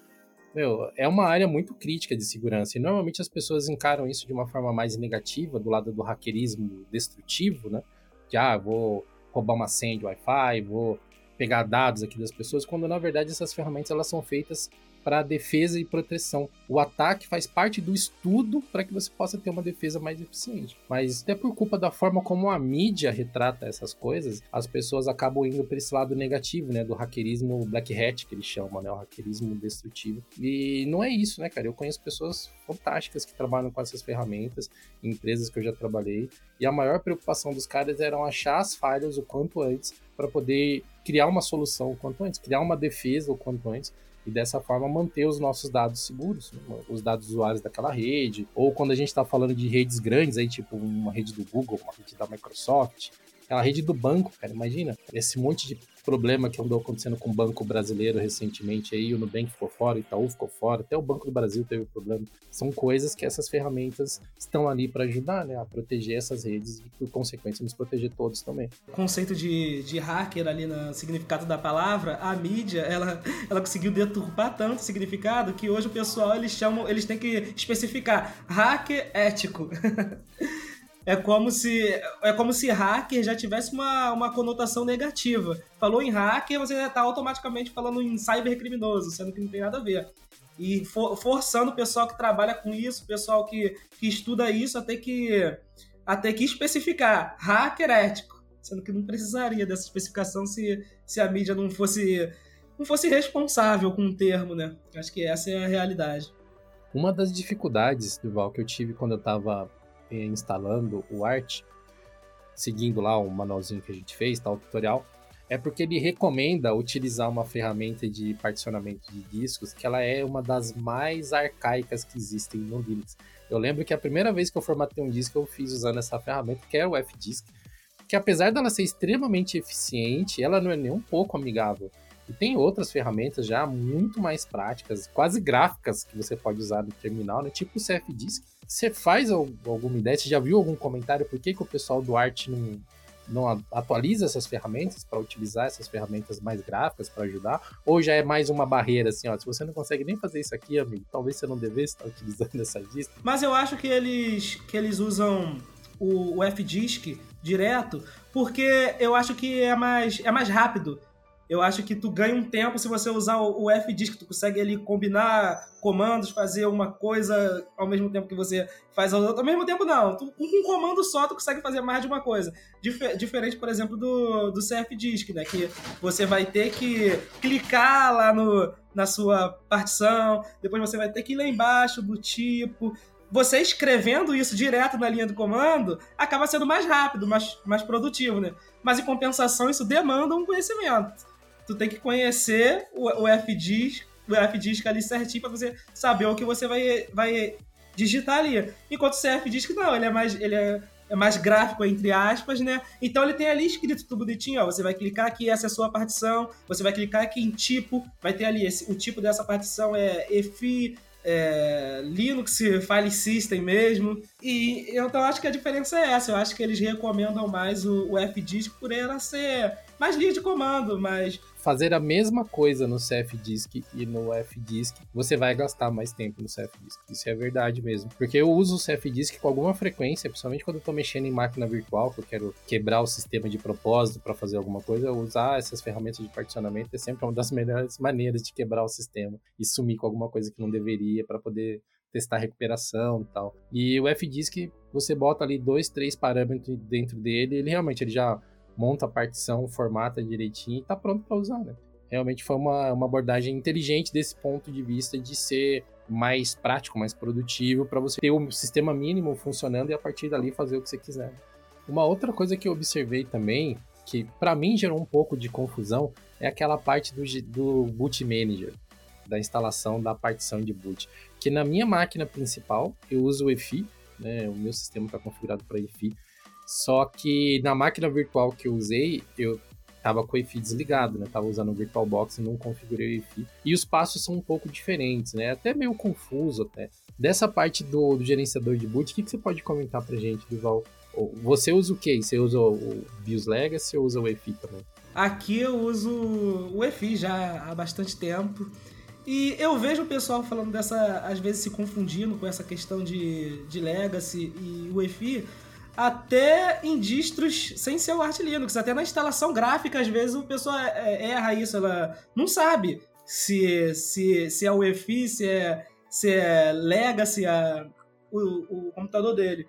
Meu, é uma área muito crítica de segurança e normalmente as pessoas encaram isso de uma forma mais negativa, do lado do hackerismo destrutivo, né? De, ah, vou roubar uma senha de Wi-Fi, vou pegar dados aqui das pessoas, quando na verdade essas ferramentas elas são feitas para defesa e proteção. O ataque faz parte do estudo para que você possa ter uma defesa mais eficiente. Mas até por culpa da forma como a mídia retrata essas coisas, as pessoas acabam indo para esse lado negativo, né, do hackerismo black hat que eles chamam, né, o hackerismo destrutivo. E não é isso, né, cara? Eu conheço pessoas fantásticas que trabalham com essas ferramentas, em empresas que eu já trabalhei, e a maior preocupação dos caras era achar as falhas o quanto antes para poder criar uma solução o quanto antes, criar uma defesa o quanto antes e dessa forma manter os nossos dados seguros, né? os dados usuários daquela rede, ou quando a gente está falando de redes grandes, aí tipo uma rede do Google, uma rede da Microsoft, aquela rede do banco, cara, imagina, esse monte de problema que andou acontecendo com o Banco Brasileiro recentemente aí, o Nubank ficou fora, o Itaú ficou fora, até o Banco do Brasil teve problema. São coisas que essas ferramentas estão ali para ajudar, né, a proteger essas redes e, por consequência, nos proteger todos também. O conceito de, de hacker ali no significado da palavra, a mídia, ela, ela conseguiu deturpar tanto o significado que hoje o pessoal, eles chamam, eles têm que especificar hacker ético. É como se é como se hacker já tivesse uma, uma conotação negativa. Falou em hacker, você já está automaticamente falando em cybercriminoso, sendo que não tem nada a ver. E for, forçando o pessoal que trabalha com isso, o pessoal que, que estuda isso, até que, até que especificar hacker ético. Sendo que não precisaria dessa especificação se, se a mídia não fosse, não fosse responsável com o termo, né? Acho que essa é a realidade. Uma das dificuldades, Duval, que eu tive quando eu estava instalando o Art, seguindo lá o manualzinho que a gente fez, tá, o tutorial, é porque ele recomenda utilizar uma ferramenta de particionamento de discos que ela é uma das mais arcaicas que existem no Linux. Eu lembro que a primeira vez que eu formatei um disco eu fiz usando essa ferramenta, que é o Fdisk, que apesar dela ser extremamente eficiente, ela não é nem um pouco amigável. E tem outras ferramentas já muito mais práticas, quase gráficas, que você pode usar no terminal, né? tipo o CFDisk, você faz alguma ideia? Você já viu algum comentário por que, que o pessoal do Art não, não atualiza essas ferramentas para utilizar essas ferramentas mais gráficas para ajudar? Ou já é mais uma barreira assim, ó, se você não consegue nem fazer isso aqui, amigo, talvez você não devesse estar utilizando essa distro? Mas eu acho que eles que eles usam o, o Fdisk direto, porque eu acho que é mais é mais rápido Eu acho que tu ganha um tempo se você usar o, F-Disk, tu consegue ali combinar comandos, fazer uma coisa ao mesmo tempo que você faz a outra. Ao mesmo tempo, não. Tu, com um comando só, tu consegue fazer mais de uma coisa. Dif diferente, por exemplo, do, do CF-Disk, né? Que você vai ter que clicar lá no, na sua partição, depois você vai ter que ir lá embaixo do tipo, você escrevendo isso direto na linha do comando acaba sendo mais rápido, mais, mais produtivo, né? Mas em compensação, isso demanda um conhecimento. Tu tem que conhecer o, o FDISC, o FDISC ali certinho para você saber o que você vai, vai digitar ali. Enquanto o CFDISC não, ele é mais, ele é, é mais gráfico, entre aspas, né? Então ele tem ali escrito tudo bonitinho, ó. Você vai clicar aqui, essa é a sua partição. Você vai clicar aqui em tipo, vai ter ali, esse, o tipo dessa partição é EFI, é, Linux File System mesmo. E então, acho que a diferença é essa. Eu acho que eles recomendam mais o, o FDisk por ela ser mais linha de comando, mas fazer a mesma coisa no CFDisk e no FDisk, você vai gastar mais tempo no CFDisk. Isso é verdade mesmo. Porque eu uso o CFDisk com alguma frequência, principalmente quando eu estou mexendo em máquina virtual, que eu quero quebrar o sistema de propósito para fazer alguma coisa, usar essas ferramentas de particionamento é sempre uma das melhores maneiras de quebrar o sistema e sumir com alguma coisa que não deveria para poder testar recuperação e tal. E o FDisk, você bota ali dois, três parâmetros dentro dele, ele realmente ele já monta a partição, formata direitinho e tá pronto para usar, né? Realmente foi uma, uma abordagem inteligente desse ponto de vista de ser mais prático, mais produtivo, para você ter o sistema mínimo funcionando e a partir dali fazer o que você quiser. Uma outra coisa que eu observei também, que para mim gerou um pouco de confusão, é aquela parte do, do boot manager, da instalação da partição de boot. Que na minha máquina principal eu uso o EFI, né, o meu sistema está configurado para EFI, só que na máquina virtual que eu usei, eu tava com o EFI desligado, né? Tava usando o VirtualBox e não configurei o EFI. E os passos são um pouco diferentes, né? Até meio confuso até. Dessa parte do, do gerenciador de boot, o que, que você pode comentar pra gente, Duval? Você usa o quê? Você usa o BIOS Legacy ou usa o EFI também? Aqui eu uso o EFI já há bastante tempo. E eu vejo o pessoal falando dessa, às vezes se confundindo com essa questão de, de Legacy e o EFI, até em distros sem ser o Arch Linux. Até na instalação gráfica, às vezes, o pessoal é, é, erra isso. Ela não sabe se, se, se é o EFI, se é, se é Legacy, a, o, o computador dele.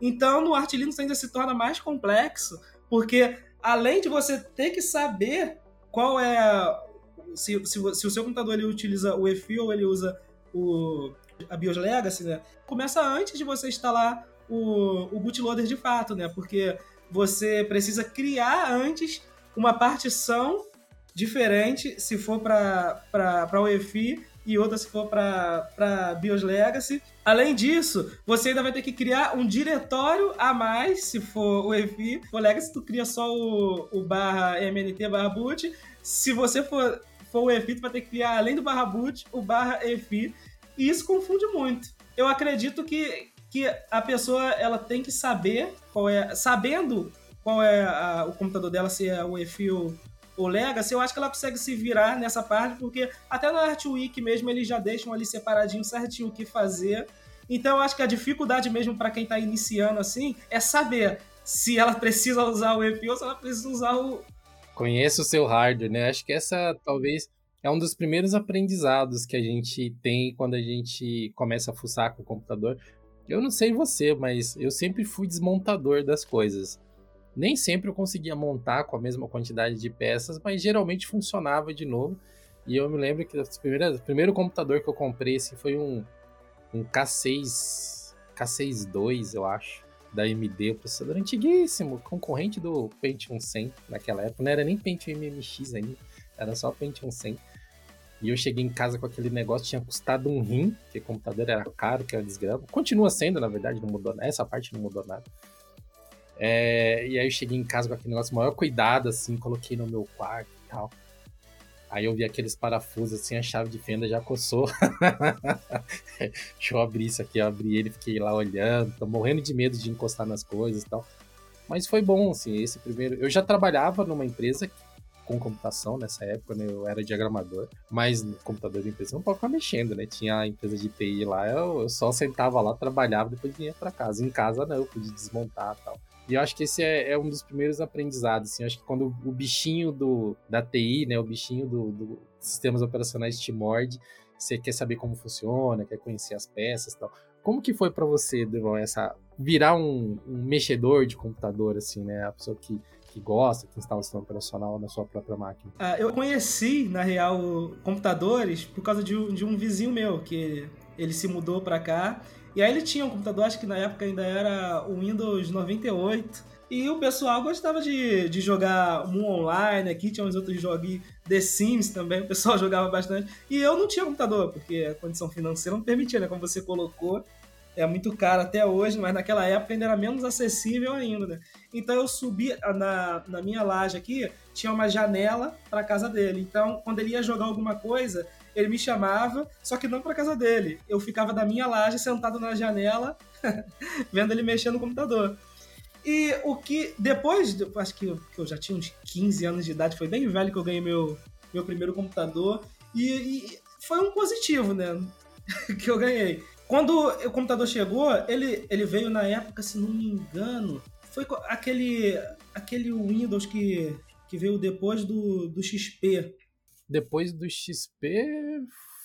Então, no Arch Linux ainda se torna mais complexo, porque além de você ter que saber qual é... Se, se, se o seu computador ele utiliza o EFI ou ele usa o, a BIOS Legacy, né? Começa antes de você instalar o, o bootloader de fato, né? Porque você precisa criar antes uma partição diferente se for para o EFI e outra se for para BIOS Legacy. Além disso, você ainda vai ter que criar um diretório a mais, se for o EFI. For Legacy, tu cria só o, o barra MNT barra boot. Se você for, for o EFI, tu vai ter que criar, além do barra boot, o barra EFI. E isso confunde muito. Eu acredito que que a pessoa ela tem que saber qual é, sabendo qual é a, o computador dela, se é o EFI ou o Legacy, eu acho que ela consegue se virar nessa parte, porque até na Art Week mesmo eles já deixam ali separadinho certinho o que fazer. Então eu acho que a dificuldade mesmo para quem está iniciando assim é saber se ela precisa usar o EFI ou se ela precisa usar o. Conheça o seu hardware, né? Acho que essa talvez é um dos primeiros aprendizados que a gente tem quando a gente começa a fuçar com o computador, eu não sei você, mas eu sempre fui desmontador das coisas. Nem sempre eu conseguia montar com a mesma quantidade de peças, mas geralmente funcionava de novo. E eu me lembro que o primeiro computador que eu comprei assim, foi um, um K6, K6 II, eu acho, da AMD, um processador antiguíssimo, concorrente do Pentium 100 naquela época. Não era nem Pentium MMX ainda, era só Pentium 100. E eu cheguei em casa com aquele negócio, tinha custado um rim, porque o computador era caro, que era desgrama. Continua sendo, na verdade, não mudou Essa parte não mudou nada. É, e aí eu cheguei em casa com aquele negócio, maior cuidado, assim, coloquei no meu quarto e tal. Aí eu vi aqueles parafusos, assim, a chave de fenda já coçou. Deixa eu abrir isso aqui, eu abri ele, fiquei lá olhando, tô morrendo de medo de encostar nas coisas e tal. Mas foi bom, assim, esse primeiro. Eu já trabalhava numa empresa com computação nessa época, né? Eu era diagramador, mas no computador da empresa não pode ficar mexendo, né? Tinha a empresa de TI lá, eu, eu só sentava lá, trabalhava, depois vinha para casa. Em casa não, eu podia desmontar e tal. E eu acho que esse é, é um dos primeiros aprendizados. Assim. Eu acho que quando o bichinho do, da TI, né, o bichinho do, do sistemas operacionais te morde, você quer saber como funciona, quer conhecer as peças e tal. Como que foi para você, Durval, essa virar um, um, mexedor de computador, assim, né? A pessoa que, que gosta, que instala o sistema operacional na sua própria máquina? Ah, eu conheci, na real, computadores por causa de um, de um vizinho meu, que ele se mudou para cá. E aí ele tinha um computador, acho que na época ainda era o Windows 98. E o pessoal gostava de, de jogar Moon Online, aqui tinha uns outros jogos, The Sims também, o pessoal jogava bastante. E eu não tinha computador, porque a condição financeira não permitia, né? Como você colocou, é muito caro até hoje, mas naquela época ainda era menos acessível ainda, né? Então eu subi na, na minha laje aqui, tinha uma janela para casa dele. Então, quando ele ia jogar alguma coisa, ele me chamava, só que não para casa dele. Eu ficava da minha laje sentado na janela, vendo ele mexer no computador. E o que, depois, acho que eu, que eu, já tinha uns 15 anos de idade, foi bem velho que eu ganhei meu, meu primeiro computador. E, e foi um positivo, né? que eu ganhei. Quando o computador chegou, ele, ele veio na época, se não me engano, foi aquele, aquele Windows que, que veio depois do, do XP. Depois do XP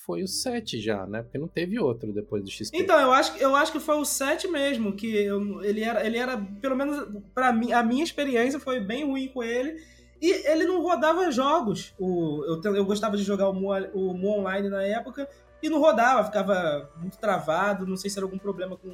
foi o 7 já, né? Porque não teve outro depois do XP. Então, eu acho, eu acho que foi o 7 mesmo, que eu, ele, era, ele era, pelo menos para mim, a minha experiência foi bem ruim com ele. E ele não rodava jogos. O, eu, eu gostava de jogar o Mu, o Mu Online na época e não rodava, ficava muito travado, não sei se era algum problema com,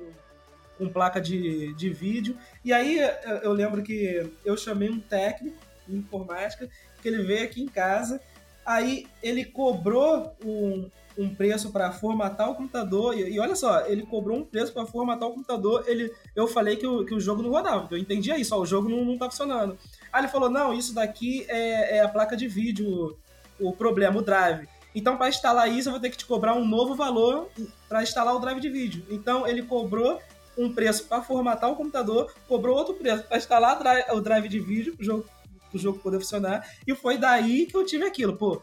com placa de, de vídeo. E aí eu lembro que eu chamei um técnico de informática, que ele veio aqui em casa Aí ele cobrou um, um preço para formatar o computador. E, e, olha só, ele cobrou um preço para formatar o computador. Ele, eu falei que o, que o jogo não rodava, eu entendia isso, ó, o jogo não, não tá funcionando. Aí ele falou: não, isso daqui é, é a placa de vídeo, o, o problema, o drive. Então, para instalar isso, eu vou ter que te cobrar um novo valor para instalar o drive de vídeo. Então, ele cobrou um preço para formatar o computador, cobrou outro preço para instalar o drive de vídeo, o jogo jogo poder funcionar. E foi daí que eu tive aquilo, pô.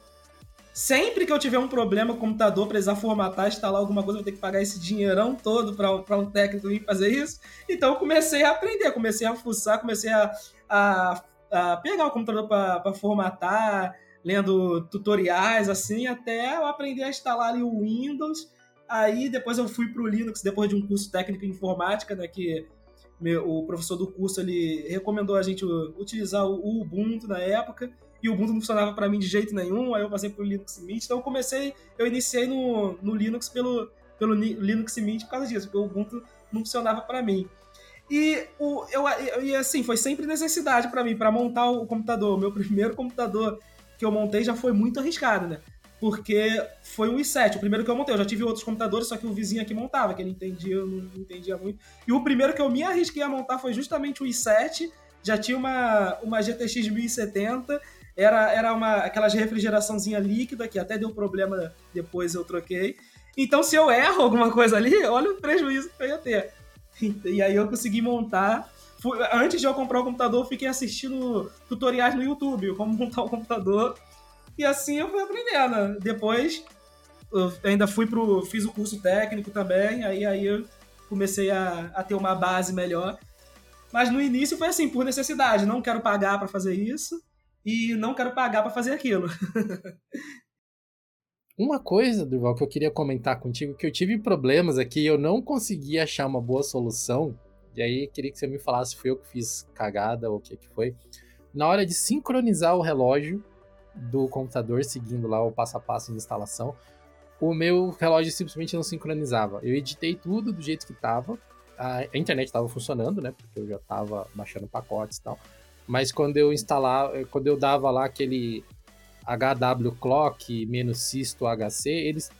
Sempre que eu tiver um problema com o computador, precisar formatar, instalar alguma coisa, vou ter que pagar esse dinheirão todo para um técnico vir fazer isso. Então eu comecei a aprender, comecei a fuçar, comecei a, a, a pegar o computador para formatar, lendo tutoriais, assim, até eu aprender a instalar ali o Windows. Aí depois eu fui para o Linux, depois de um curso técnico em informática, né, que meu, o professor do curso ele recomendou a gente utilizar o Ubuntu na época e o Ubuntu não funcionava para mim de jeito nenhum, aí eu passei pro Linux Mint. Então eu comecei, eu iniciei no, no Linux pelo, pelo Linux Mint por causa disso, porque o Ubuntu não funcionava para mim. E, o, eu, e assim, foi sempre necessidade para mim, para montar o computador. O meu primeiro computador que eu montei já foi muito arriscado, né? porque foi um i7, o primeiro que eu montei. Eu já tive outros computadores, só que o vizinho aqui montava, que ele entendia, eu não entendia muito. E o primeiro que eu me arrisquei a montar foi justamente o i7, já tinha uma, uma GTX 1070, era, era uma, aquelas refrigeraçãozinha líquida, que até deu problema depois eu troquei. Então, se eu erro alguma coisa ali, olha o prejuízo que eu ia ter. E aí eu consegui montar. Antes de eu comprar o computador, eu fiquei assistindo tutoriais no YouTube, como montar o computador. E assim eu fui aprendendo. Depois, eu ainda fui pro. fiz o curso técnico também, aí, aí eu comecei a, a ter uma base melhor. Mas no início foi assim, por necessidade. Não quero pagar para fazer isso e não quero pagar para fazer aquilo. Uma coisa, Durval, que eu queria comentar contigo, que eu tive problemas aqui e eu não consegui achar uma boa solução. E aí queria que você me falasse se foi eu que fiz cagada ou o que que foi. Na hora de sincronizar o relógio, do computador seguindo lá o passo a passo de instalação, o meu relógio simplesmente não sincronizava. Eu editei tudo do jeito que estava, a internet estava funcionando, né? Porque eu já estava baixando pacotes e tal. Mas quando eu instalava, quando eu dava lá aquele HW clock menos cisto HC, eles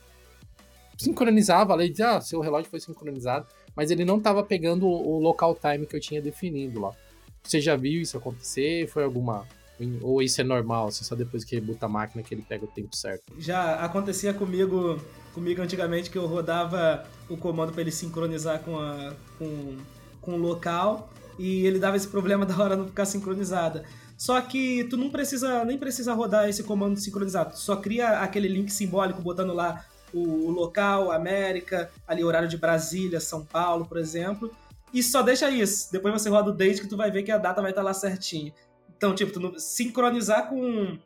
sincronizava lá e dizia, ah, seu relógio foi sincronizado, mas ele não estava pegando o, local time que eu tinha definido lá. Você já viu isso acontecer? Foi alguma ou isso é normal, assim, só depois que ele bota a máquina que ele pega o tempo certo? Já acontecia comigo, comigo antigamente que eu rodava o comando para ele sincronizar com, a, com, com o local e ele dava esse problema da hora não ficar sincronizada. Só que tu não precisa nem precisa rodar esse comando sincronizado, só cria aquele link simbólico botando lá o, o local, América, ali horário de Brasília, São Paulo, por exemplo, e só deixa isso. Depois você roda o date que tu vai ver que a data vai estar lá certinho. Então, tipo, tu sincronizar com,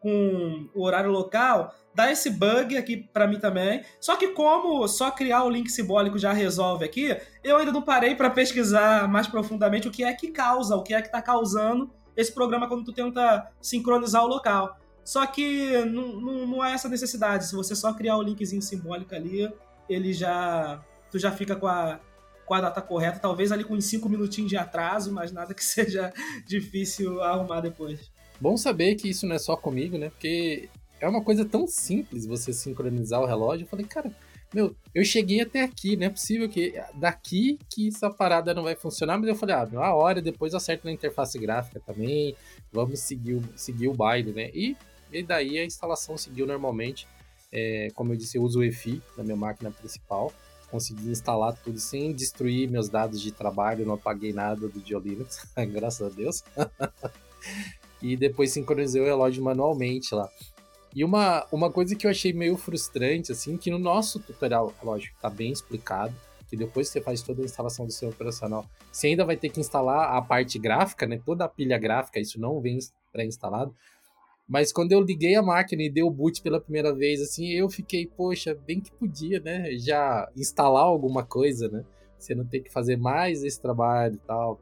com o horário local dá esse bug aqui para mim também. Só que como só criar o link simbólico já resolve aqui, eu ainda não parei para pesquisar mais profundamente o que é que causa, o que é que tá causando esse programa quando tu tenta sincronizar o local. Só que não, não, não é essa necessidade. Se você só criar o linkzinho simbólico ali, ele já. Tu já fica com a, com a data correta, talvez ali com uns 5 minutinhos de atraso, mas nada que seja difícil arrumar depois. Bom saber que isso não é só comigo, né? Porque é uma coisa tão simples você sincronizar o relógio. Eu falei, cara, meu, eu cheguei até aqui, não é possível que daqui que essa parada não vai funcionar, mas eu falei, ah, a hora, depois eu acerto na interface gráfica também, vamos seguir, seguir o baile, né? E, e daí a instalação seguiu normalmente. É, como eu disse, eu uso o EFI na minha máquina principal, consegui instalar tudo sem destruir meus dados de trabalho, não apaguei nada do Diolinux, graças a Deus. e depois sincronizei o relógio manualmente lá. E uma, uma coisa que eu achei meio frustrante, assim, que no nosso tutorial, lógico, tá bem explicado, que depois você faz toda a instalação do seu operacional, você ainda vai ter que instalar a parte gráfica, né? Toda a pilha gráfica, isso não vem pré-instalado. Mas quando eu liguei a máquina e dei o boot pela primeira vez, assim, eu fiquei, poxa, bem que podia, né? Já instalar alguma coisa, né? Você não ter que fazer mais esse trabalho e tal.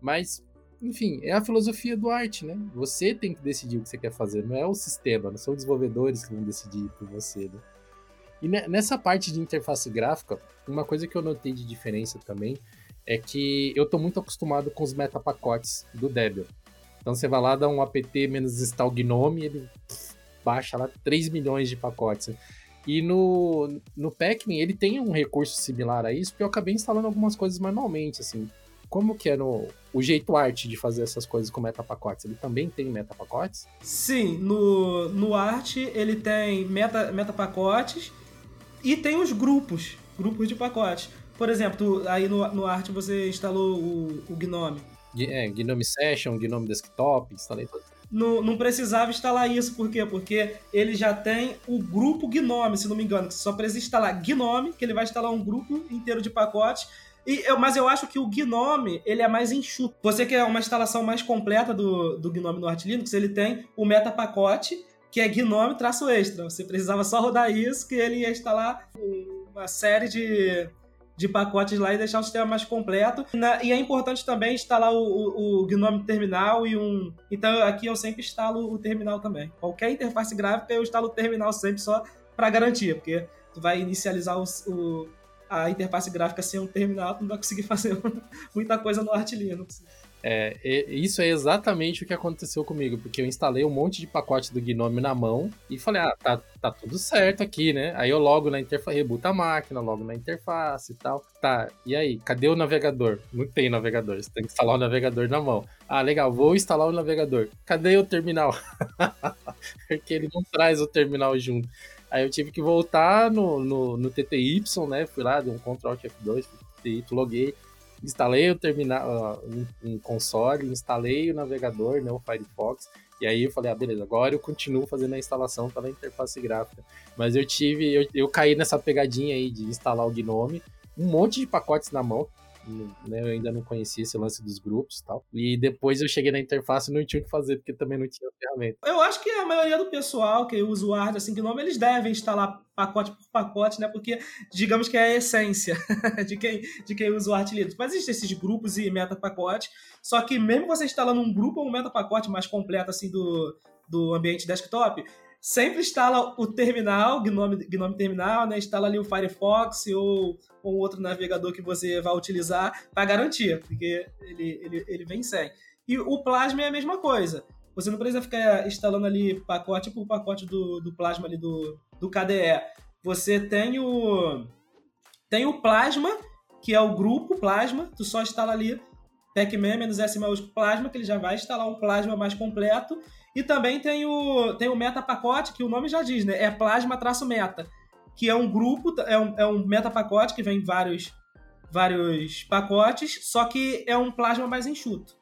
Mas enfim, é a filosofia do arte, né? Você tem que decidir o que você quer fazer, não é o sistema, não são desenvolvedores que vão decidir por você, né? E nessa parte de interface gráfica, uma coisa que eu notei de diferença também é que eu tô muito acostumado com os metapacotes do Debian. Então você vai lá, dá um apt menos install gnome, ele baixa lá 3 milhões de pacotes. E no, no Pacman ele tem um recurso similar a isso, porque eu acabei instalando algumas coisas manualmente, assim como que é no, o jeito arte de fazer essas coisas com metapacotes? Ele também tem metapacotes? Sim, no, no arte ele tem meta, metapacotes e tem os grupos, grupos de pacotes. Por exemplo, tu, aí no, no arte você instalou o, o Gnome. É, Gnome Session, Gnome Desktop, instalei tudo. Não, não, precisava instalar isso, por quê? Porque ele já tem o grupo Gnome, se não me engano, que só precisa instalar Gnome, que ele vai instalar um grupo inteiro de pacotes e eu, mas eu acho que o Gnome, ele é mais enxuto. Você quer uma instalação mais completa do, do Gnome no Arch Linux, ele tem o meta pacote, que é Gnome traço extra. Você precisava só rodar isso, que ele ia instalar uma série de, de pacotes lá e deixar o sistema mais completo. e é importante também instalar o, o, o, Gnome Terminal e um... Então aqui eu sempre instalo o terminal também. Qualquer interface gráfica eu instalo o terminal sempre só para garantir, porque tu vai inicializar o, o a interface gráfica sem um terminal, tu não vai conseguir fazer muita coisa no Arch Linux. É, isso é exatamente o que aconteceu comigo, porque eu instalei um monte de pacote do Gnome na mão e falei, ah, tá, tá tudo certo aqui, né? Aí eu logo na interface, rebuta a máquina, logo na interface e tal. Tá, e aí, cadê o navegador? Não tem navegador, você tem que instalar o navegador na mão. Ah, legal, vou instalar o navegador. Cadê o terminal? porque ele não traz o terminal junto. Aí eu tive que voltar no, no, no TTY, né? Fui lá, dei um Ctrl F2, TTY, loguei, instalei o terminal, um, um, console, instalei o navegador, né? O Firefox. E aí eu falei, ah, beleza, agora eu continuo fazendo a instalação pela interface gráfica. Mas eu tive, eu, eu caí nessa pegadinha aí de instalar o Gnome, um monte de pacotes na mão, né, eu ainda não conhecia esse lance dos grupos e tal. E depois eu cheguei na interface e não tinha o que fazer, porque também não tinha ferramenta. Eu acho que a maioria do pessoal que usa o Art assim, Gnome, eles devem instalar pacote por pacote, né? Porque digamos que é a essência de quem, de quem usa o Art Linux. Mas existem esses grupos e meta pacote. Só que mesmo você instalando um grupo ou um meta pacote mais completo assim do, do ambiente desktop, sempre instala o terminal, Gnome, Gnome Terminal, né? Instala ali o Firefox ou, ou outro navegador que você vai utilizar para garantir, porque ele, ele, ele vem sem. E o Plasma é a mesma coisa. Você não precisa ficar instalando ali pacote por pacote do, do Plasma ali do, do KDE. Você tem o tem o Plasma, que é o grupo Plasma, tu só instala ali pacman S Plasma, que ele já vai instalar um Plasma mais completo e também tem o, tem o meta pacote, que o nome já diz, né? É plasma-meta, que é um grupo, é um, é um meta pacote que vem vários, vários pacotes, só que é um plasma mais enxuto.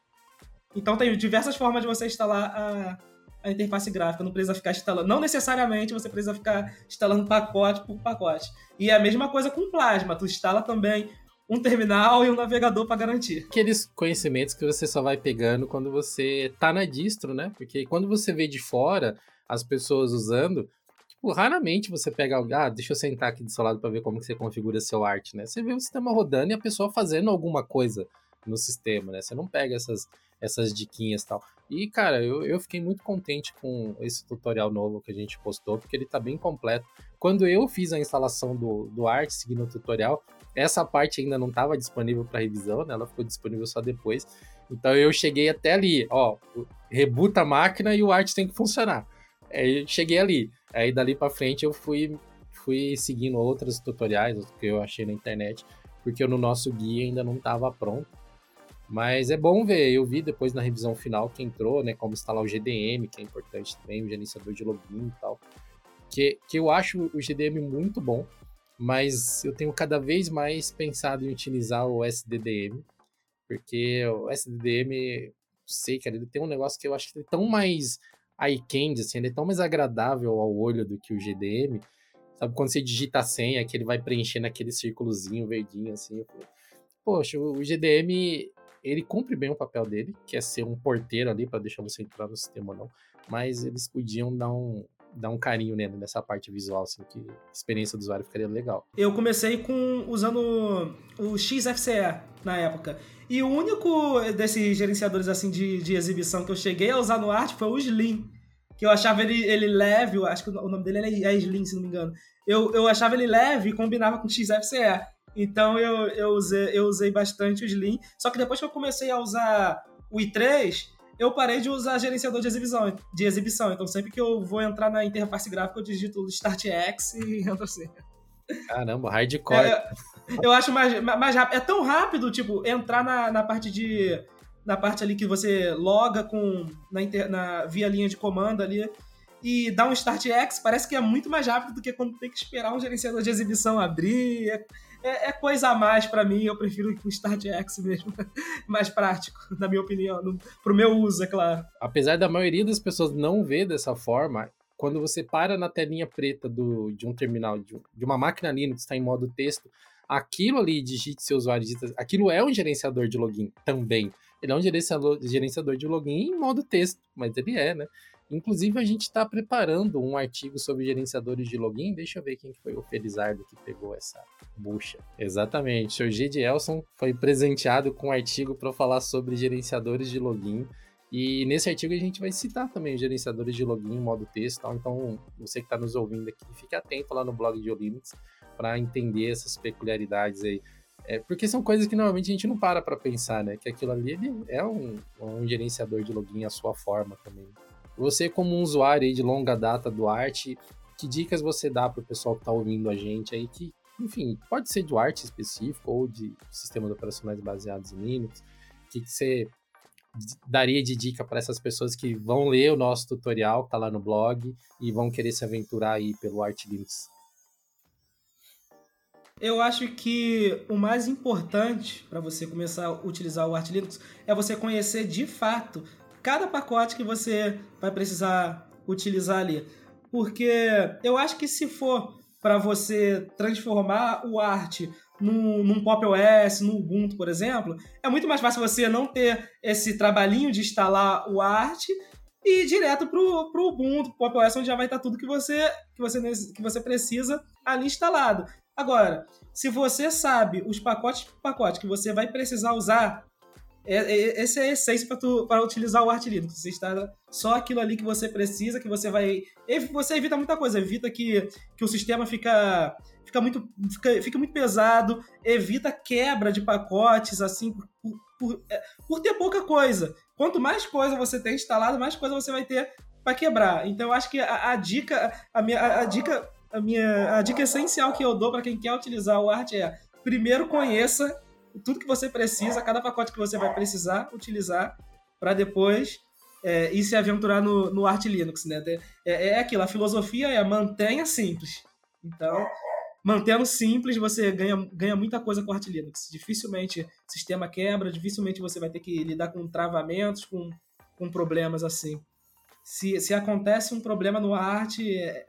Então tem diversas formas de você instalar a, a interface gráfica, não precisa ficar instalando. Não necessariamente você precisa ficar instalando pacote por pacote. E é a mesma coisa com plasma, tu instala também um terminal e um navegador para garantir. Aqueles conhecimentos que você só vai pegando quando você tá na distro, né? Porque quando você vê de fora as pessoas usando, tipo, raramente você pega algo, ah, deixa eu sentar aqui do seu lado para ver como que você configura seu art, né? Você vê o sistema rodando e a pessoa fazendo alguma coisa no sistema, né? Você não pega essas, essas diquinhas e tal. E, cara, eu, eu fiquei muito contente com esse tutorial novo que a gente postou, porque ele tá bem completo. Quando eu fiz a instalação do, do Art seguindo o tutorial, essa parte ainda não estava disponível para revisão, né? Ela ficou disponível só depois. Então eu cheguei até ali, ó, rebuta a máquina e o Art tem que funcionar. Aí cheguei ali. Aí dali para frente eu fui fui seguindo outros tutoriais que eu achei na internet, porque no nosso guia ainda não estava pronto. Mas é bom ver, eu vi depois na revisão final que entrou, né, como instalar o GDM, que é importante também, o gerenciador de login e tal. Que, que eu acho o GDM muito bom, mas eu tenho cada vez mais pensado em utilizar o SDDM, porque o SDDM, sei, cara, ele tem um negócio que eu acho que é tão mais eye candy, assim, ele é tão mais agradável ao olho do que o GDM. Sabe, quando você digita a senha, que ele vai preenchendo aquele círculozinho verdinho, assim, poxa, o GDM ele cumpre bem o papel dele, que é ser um porteiro ali para deixar você entrar no sistema ou não, mas eles podiam dar um, dar um carinho nele nessa parte visual, assim, que a experiência do usuário ficaria legal. Eu comecei com usando o XFCE na época. E o único desses gerenciadores assim de, de exibição que eu cheguei a usar no Art foi o Slim. Que eu achava ele, ele leve, eu acho que o nome dele é Slim, se não me engano. Eu, eu achava ele leve e combinava com o XFCE. Então eu, eu, usei, eu usei bastante o Slim. Só que depois que eu comecei a usar o i3, eu parei de usar gerenciador de exibição, de exibição. Então sempre que eu vou entrar na interface gráfica, eu digito Start X e entro assim. Caramba, hardcore. É, eu acho mais, mais rápido. É tão rápido, tipo, entrar na, na parte de. Na parte ali que você loga com. Na, inter, na via linha de comando ali e dar um Start X, parece que é muito mais rápido do que quando tem que esperar um gerenciador de exibição abrir. É, é, é coisa a mais para mim, eu prefiro o Start X mesmo. mais prático, na minha opinião. No, pro meu uso, é claro. Apesar da maioria das pessoas não ver dessa forma, quando você para na telinha preta do, de um terminal, de, de uma máquina Linux, está em modo texto, aquilo ali, digite seu usuário, digita, aquilo é um gerenciador de login também. Ele é um gerenciador, gerenciador de login em modo texto, mas ele é, né? Inclusive, a gente está preparando um artigo sobre gerenciadores de login. Deixa eu ver quem foi o Felizardo que pegou essa bucha. Exatamente, o Sr. G. de Elson foi presenteado com um artigo para falar sobre gerenciadores de login. E nesse artigo a gente vai citar também gerenciadores de login em modo texto. Então, você que está nos ouvindo aqui, fique atento lá no blog de Linux para entender essas peculiaridades aí. É, porque são coisas que normalmente a gente não para para pensar, né? Que aquilo ali é um, um gerenciador de login à sua forma também. Você, como um usuário de longa data do Art, que dicas você dá para o pessoal que está ouvindo a gente aí, que, enfim, pode ser do Art específico ou de sistemas operacionais baseados em Linux? O que, que você daria de dica para essas pessoas que vão ler o nosso tutorial, que está lá no blog, e vão querer se aventurar aí pelo Art Linux? Eu acho que o mais importante para você começar a utilizar o Art Linux é você conhecer de fato cada pacote que você vai precisar utilizar ali. Porque eu acho que se for para você transformar o Art num, num Pop OS, no Ubuntu, por exemplo, é muito mais fácil você não ter esse trabalhinho de instalar o Art e ir direto pro, pro Ubuntu, Pop OS, onde já vai estar tudo que você, que você, que você precisa ali instalado. Agora, se você sabe os pacotes por pacote que você vai precisar usar é, é, essa é a essência para utilizar o Art Linux. Você está só aquilo ali que você precisa, que você vai. Você evita muita coisa, evita que, que o sistema fica, fica, muito, fica, fica muito pesado, evita quebra de pacotes, assim, por, por, é, por ter pouca coisa. Quanto mais coisa você tem instalado, mais coisa você vai ter para quebrar. Então eu acho que a, a dica, a minha, a, a, dica, a minha, a dica essencial que eu dou para quem quer utilizar o Art é primeiro conheça tudo que você precisa, cada pacote que você vai precisar utilizar para depois é, ir se aventurar no, no Art Linux, né? É, é aquilo, a filosofia é mantenha simples. Então, mantendo simples, você ganha, ganha muita coisa com o Art Linux. Dificilmente o sistema quebra, dificilmente você vai ter que lidar com travamentos, com, com problemas assim. Se, se acontece um problema no Art, é,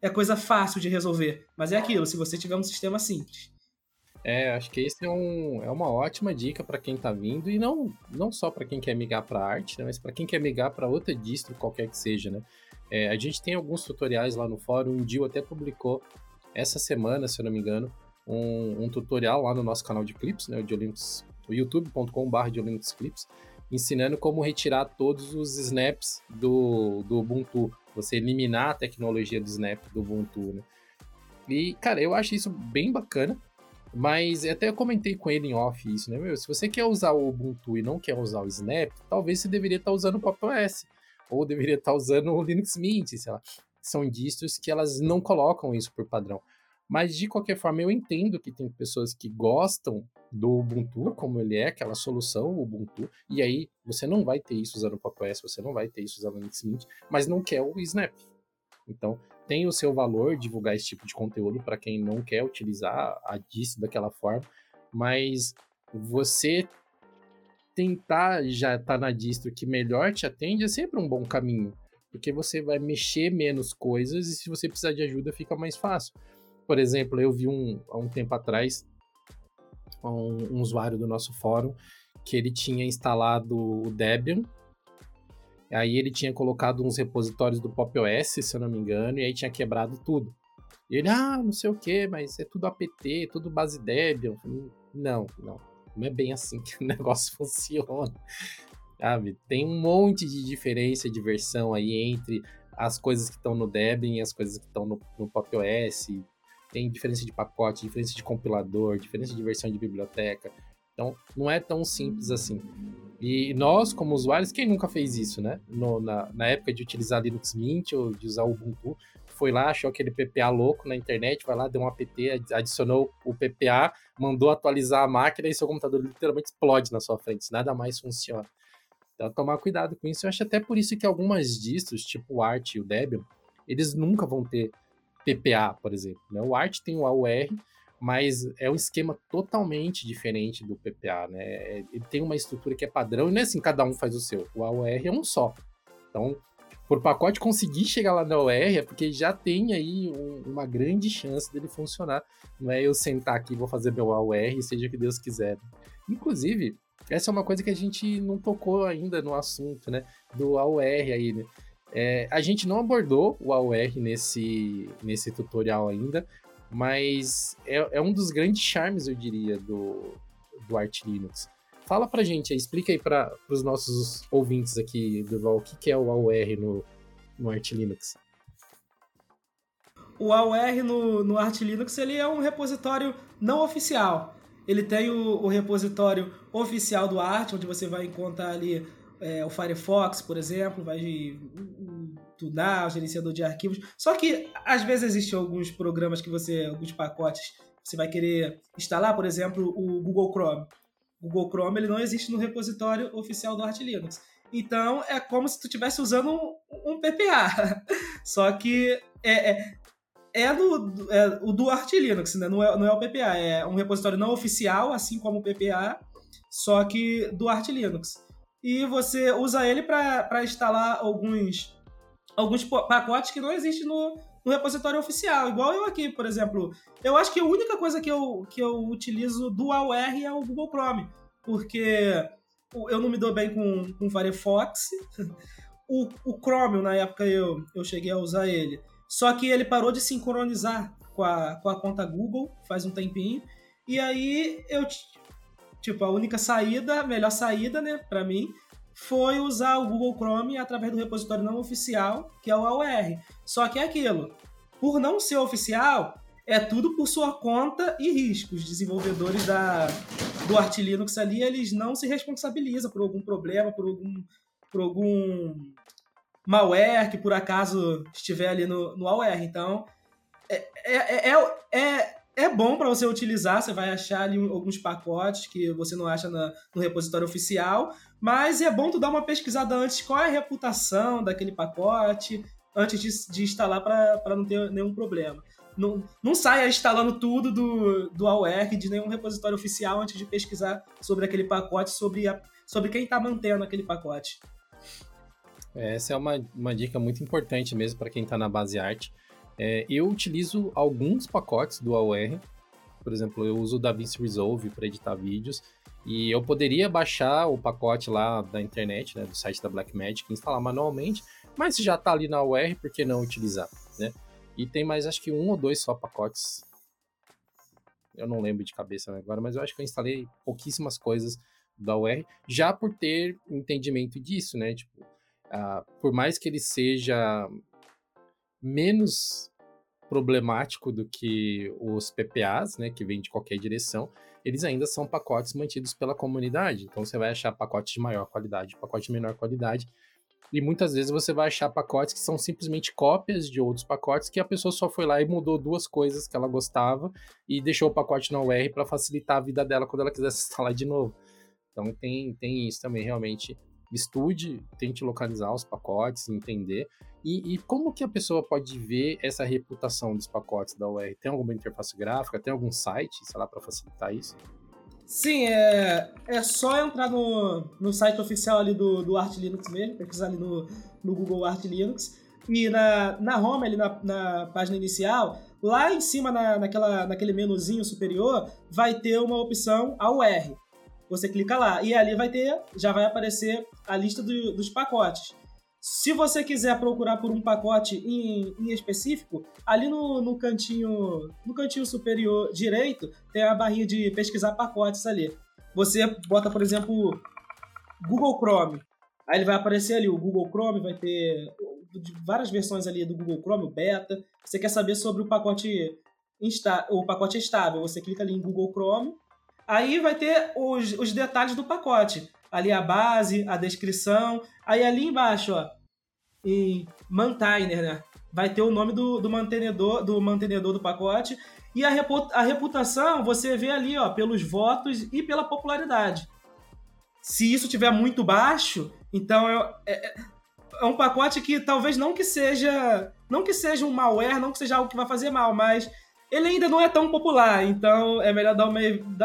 é coisa fácil de resolver. Mas é aquilo, se você tiver um sistema simples. É, acho que esse é, um, é uma ótima dica para quem está vindo e não, não só para quem quer migrar para arte, né, mas para quem quer migrar para outra distro, qualquer que seja, né? É, a gente tem alguns tutoriais lá no fórum, o Dio até publicou essa semana, se eu não me engano, um, um tutorial lá no nosso canal de clips, né, o de Olympus, o youtube.com.br de Olympus Clips, ensinando como retirar todos os snaps do, do Ubuntu, você eliminar a tecnologia do snap do Ubuntu, né? E, cara, eu acho isso bem bacana, mas até eu comentei com ele em off isso, né? Meu, se você quer usar o Ubuntu e não quer usar o Snap, talvez você deveria estar usando o Pop OS. Ou deveria estar usando o Linux Mint, sei lá. São distros que elas não colocam isso por padrão. Mas de qualquer forma, eu entendo que tem pessoas que gostam do Ubuntu, como ele é, aquela solução Ubuntu, e aí você não vai ter isso usando o Pop OS, você não vai ter isso usando o Linux Mint, mas não quer o Snap. Então, tem o seu valor divulgar esse tipo de conteúdo para quem não quer utilizar a distro daquela forma, mas você tentar já estar tá na distro que melhor te atende é sempre um bom caminho, porque você vai mexer menos coisas e se você precisar de ajuda fica mais fácil. Por exemplo, eu vi um, há um tempo atrás um, um usuário do nosso fórum que ele tinha instalado o Debian Aí ele tinha colocado uns repositórios do Pop OS, se eu não me engano, e aí tinha quebrado tudo. E ele, ah, não sei o que, mas é tudo apt, tudo base Debian. Não, não. Não é bem assim que o negócio funciona. Sabe? Tem um monte de diferença de versão aí entre as coisas que estão no Debian e as coisas que estão no, no Pop OS. Tem diferença de pacote, diferença de compilador, diferença de versão de biblioteca. Então, não é tão simples assim. E nós, como usuários, quem nunca fez isso, né? No, na, na, época de utilizar Linux Mint ou de usar Ubuntu, foi lá, achou aquele PPA louco na internet, vai lá, deu um apt, adicionou o PPA, mandou atualizar a máquina e seu computador literalmente explode na sua frente, nada mais funciona. Então, tomar cuidado com isso. Eu acho até por isso que algumas distros, tipo o Art e o Debian, eles nunca vão ter PPA, por exemplo. Né? O Art tem o AUR, mas é um esquema totalmente diferente do PPA, né? É, ele tem uma estrutura que é padrão e não é assim, cada um faz o seu. O AOR é um só. Então, por pacote conseguir chegar lá na OR é porque já tem aí um, uma grande chance dele funcionar. Não é eu sentar aqui vou fazer meu AOR seja o que Deus quiser. Inclusive, essa é uma coisa que a gente não tocou ainda no assunto, né? Do AOR aí, né? É, a gente não abordou o AOR nesse, nesse tutorial ainda, mas é, é um dos grandes charmes, eu diria, do, do Arch Linux. Fala pra gente aí, explica aí para os nossos ouvintes aqui, Durval, o que, que é o AOR no, no Arch Linux. O AOR no, no Arch Linux ele é um repositório não oficial. Ele tem o, o repositório oficial do Arch, onde você vai encontrar ali é, o Firefox, por exemplo, vai tunar, o gerenciador de arquivos. Só que às vezes existem alguns programas que você, alguns pacotes, você vai querer instalar, por exemplo, o Google Chrome. O Google Chrome ele não existe no repositório oficial do Arch Linux. Então é como se tu estivesse usando um, um, PPA. Só que é, é, é, do, é o do Arch Linux, né? não, é, não é o PPA. É um repositório não oficial, assim como o PPA, só que do Arch Linux. E você usa ele para instalar alguns alguns pacotes que não existem no, no repositório oficial, igual eu aqui, por exemplo. Eu acho que a única coisa que eu, que eu utilizo dual R é o Google Chrome, porque eu não me dou bem com, com Firefox. O, o Chrome, na época, eu, eu cheguei a usar ele. Só que ele parou de sincronizar com a, com a conta Google faz um tempinho. E aí eu, tipo, a única saída, a melhor saída, né, pra mim, foi usar o Google Chrome através do repositório não oficial, que é o AOR. Só que é aquilo, por não ser oficial, é tudo por sua conta e risco. Os desenvolvedores da, do Arch Linux ali, eles não se responsabilizam por algum problema, por algum, por algum malware que por acaso estiver ali no, no AOR. Então, é, é, é, é, é bom para você utilizar, você vai achar ali alguns pacotes que você não acha na, no repositório oficial, mas é bom tu dar uma pesquisada antes qual é a reputação daquele pacote, antes de, de instalar para não ter nenhum problema. Não, não saia instalando tudo do, do AWR de nenhum repositório oficial antes de pesquisar sobre aquele pacote, sobre, a, sobre quem está mantendo aquele pacote. Essa é uma, uma dica muito importante mesmo para quem está na base arte. É, eu utilizo alguns pacotes do AOR por exemplo, eu uso o DaVinci Resolve para editar vídeos e eu poderia baixar o pacote lá da internet, né, do site da Blackmagic, instalar manualmente, mas se já está ali na UR, por que não utilizar, né? E tem mais, acho que um ou dois só pacotes. Eu não lembro de cabeça agora, mas eu acho que eu instalei pouquíssimas coisas da UR, já por ter entendimento disso, né? Tipo, uh, por mais que ele seja menos problemático do que os PPAs, né, que vêm de qualquer direção, eles ainda são pacotes mantidos pela comunidade. Então você vai achar pacotes de maior qualidade, pacotes de menor qualidade. E muitas vezes você vai achar pacotes que são simplesmente cópias de outros pacotes que a pessoa só foi lá e mudou duas coisas que ela gostava e deixou o pacote na UR para facilitar a vida dela quando ela quisesse instalar de novo. Então tem, tem isso também, realmente. Estude, tente localizar os pacotes, entender. E, e, como que a pessoa pode ver essa reputação dos pacotes da UR? Tem alguma interface gráfica? Tem algum site, sei lá, para facilitar isso? Sim, é, é só entrar no, no site oficial ali do, do Arch Linux mesmo, pesquisar ali no, no Google Arch Linux. E na, na home, ali na, na página inicial, lá em cima, na, naquela, naquele menuzinho superior, vai ter uma opção AUR. Você clica lá e ali vai ter, já vai aparecer a lista do, dos pacotes. Se você quiser procurar por um pacote em, em específico, ali no, no, cantinho no cantinho superior direito tem a barrinha de pesquisar pacotes ali. Você bota, por exemplo, Google Chrome. Aí ele vai aparecer ali o Google Chrome, vai ter várias versões ali do Google Chrome, o beta. Você quer saber sobre o pacote insta, o pacote estável, você clica ali em Google Chrome. Aí vai ter os, os detalhes do pacote ali a base, a descrição. Aí ali embaixo, ó, em maintainer, né? Vai ter o nome do, do mantenedor, do mantenedor do pacote. E a, a reputação você vê ali, ó, pelos votos e pela popularidade. Se isso tiver muito baixo, então é, é, é um pacote que talvez não que seja não que seja um malware, não que seja algo que vai fazer mal, mas ele ainda não é tão popular, então é melhor dar uma,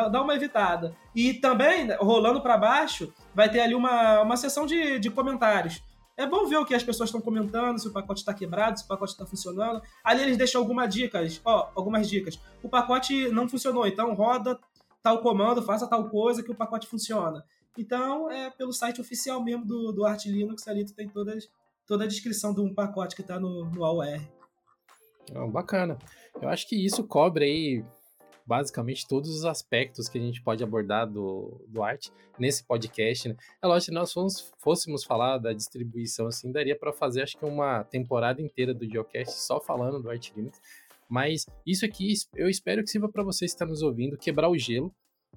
dar uma evitada. E também, rolando para baixo, vai ter ali uma, uma seção de, de comentários. É bom ver o que as pessoas estão comentando, se o pacote está quebrado, se o pacote está funcionando. Ali eles deixam algumas dicas, ó, algumas dicas. O pacote não funcionou, então roda tal comando, faça tal coisa que o pacote funciona. Então, é pelo site oficial mesmo do, do Arch Linux, ali tu tem todas, toda a descrição de um pacote que está no, no AUR. bacana. Eu acho que isso cobre aí basicamente todos os aspectos que a gente pode abordar do, do arte nesse podcast. Né? É lógico, se nós fôssemos, fôssemos falar da distribuição assim, daria para fazer acho que uma temporada inteira do Geocast só falando do Art Linux. Mas isso aqui eu espero que sirva para você estar nos ouvindo, quebrar o gelo,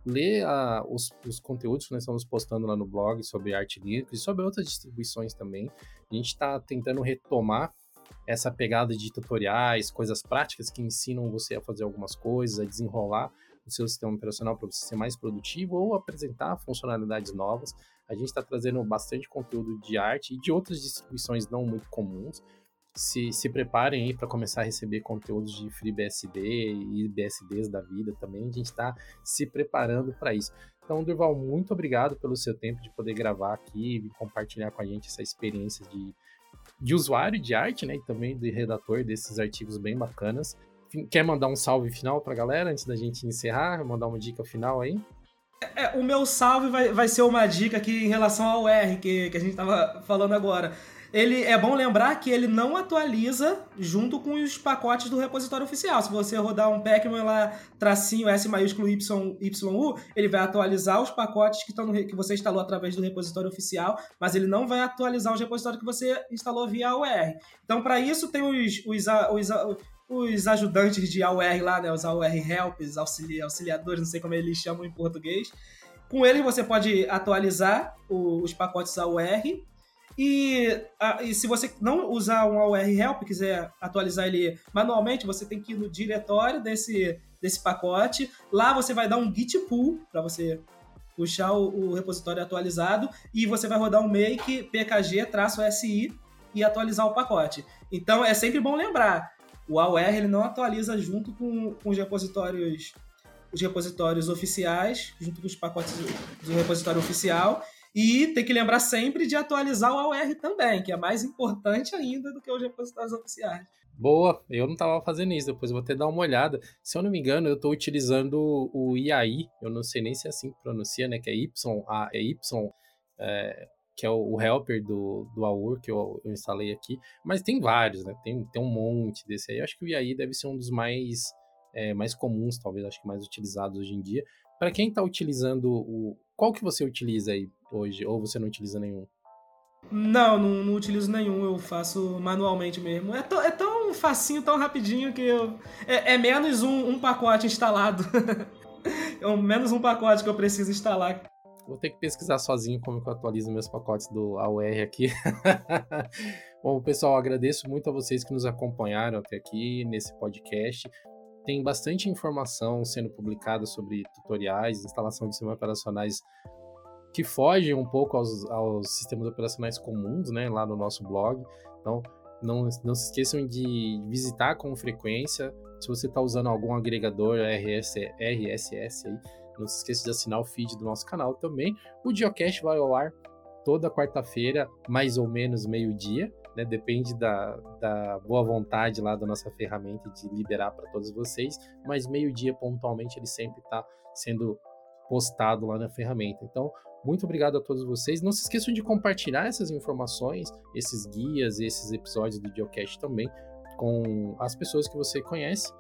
ler uh, os, os, conteúdos que nós estamos postando lá no blog sobre Art Linux e sobre outras distribuições também. A gente está tentando retomar essa pegada de tutoriais, coisas práticas que ensinam você a fazer algumas coisas, a desenrolar o seu sistema operacional para você ser mais produtivo ou apresentar funcionalidades novas. A gente está trazendo bastante conteúdo de arte e de outras distribuições não muito comuns. Se, se preparem aí para começar a receber conteúdos de FreeBSD e BSDs da vida também. A gente está se preparando para isso. Então, Durval, muito obrigado pelo seu tempo de poder gravar aqui e compartilhar com a gente essa experiência de de usuário de arte, né? E também de redator desses artigos bem bacanas. Quer mandar um salve final pra galera antes da gente encerrar? Mandar uma dica final aí? É, o meu salve vai, vai ser uma dica aqui em relação ao R, que, que a gente tava falando agora ele é bom lembrar que ele não atualiza junto com os pacotes do repositório oficial. Se você rodar um Pacman lá, tracinho S maiúsculo Y, YU, ele vai atualizar os pacotes que, no, que você instalou através do repositório oficial, mas ele não vai atualizar os repositórios que você instalou via AUR. Então, para isso, tem os, os, os, os ajudantes de AUR lá, né, os AUR Helps, auxili, auxiliadores, não sei como eles chamam em português. Com eles você pode atualizar os pacotes AUR e, a, e, se você não usar um AUR Help, quiser atualizar ele manualmente, você tem que ir no diretório desse, desse pacote. Lá você vai dar um git pull para você puxar o, o, repositório atualizado e você vai rodar um make pkg-si e atualizar o pacote. Então é sempre bom lembrar, o AUR ele não atualiza junto com, com os repositórios os repositórios oficiais, junto com os pacotes do repositório oficial, e tem que lembrar sempre de atualizar o AOR também, que é mais importante ainda do que os repositórios oficiais. Boa, eu não estava fazendo isso, depois vou até dar uma olhada. Se eu não me engano, eu estou utilizando o IAI, eu não sei nem se é assim que pronuncia, né? Que é Y, a, é Y, é, que é o, o, helper do, do AUR que eu, eu, instalei aqui. Mas tem vários, né? Tem, tem um monte desse aí. Eu acho que o IAI deve ser um dos mais, é, mais comuns, talvez, acho que mais utilizados hoje em dia. Para quem está utilizando o. Qual que você utiliza aí hoje? Ou você não utiliza nenhum? Não, não, não, utilizo nenhum, eu faço manualmente mesmo. É, é tão facinho, tão rapidinho que eu. É, é menos um, um, pacote instalado. é menos um pacote que eu preciso instalar. Vou ter que pesquisar sozinho como eu atualizo meus pacotes do AUR aqui. Bom, pessoal, agradeço muito a vocês que nos acompanharam até aqui nesse podcast. Tem bastante informação sendo publicada sobre tutoriais, instalação de sistemas operacionais que fogem um pouco aos, aos sistemas operacionais comuns, né, lá no nosso blog. Então, não, não se esqueçam de visitar com frequência. Se você está usando algum agregador RS, RSS aí, não se esqueça de assinar o feed do nosso canal também. O Geocast vai ao ar toda quarta-feira, mais ou menos meio-dia. Né? Depende da, da boa vontade lá da nossa ferramenta de liberar para todos vocês, mas meio-dia pontualmente ele sempre está sendo postado lá na ferramenta. Então, muito obrigado a todos vocês. Não se esqueçam de compartilhar essas informações, esses guias, esses episódios do Geocast também com as pessoas que você conhece.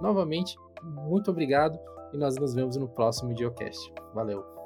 Novamente, muito obrigado e nós nos vemos no próximo Geocast. Valeu!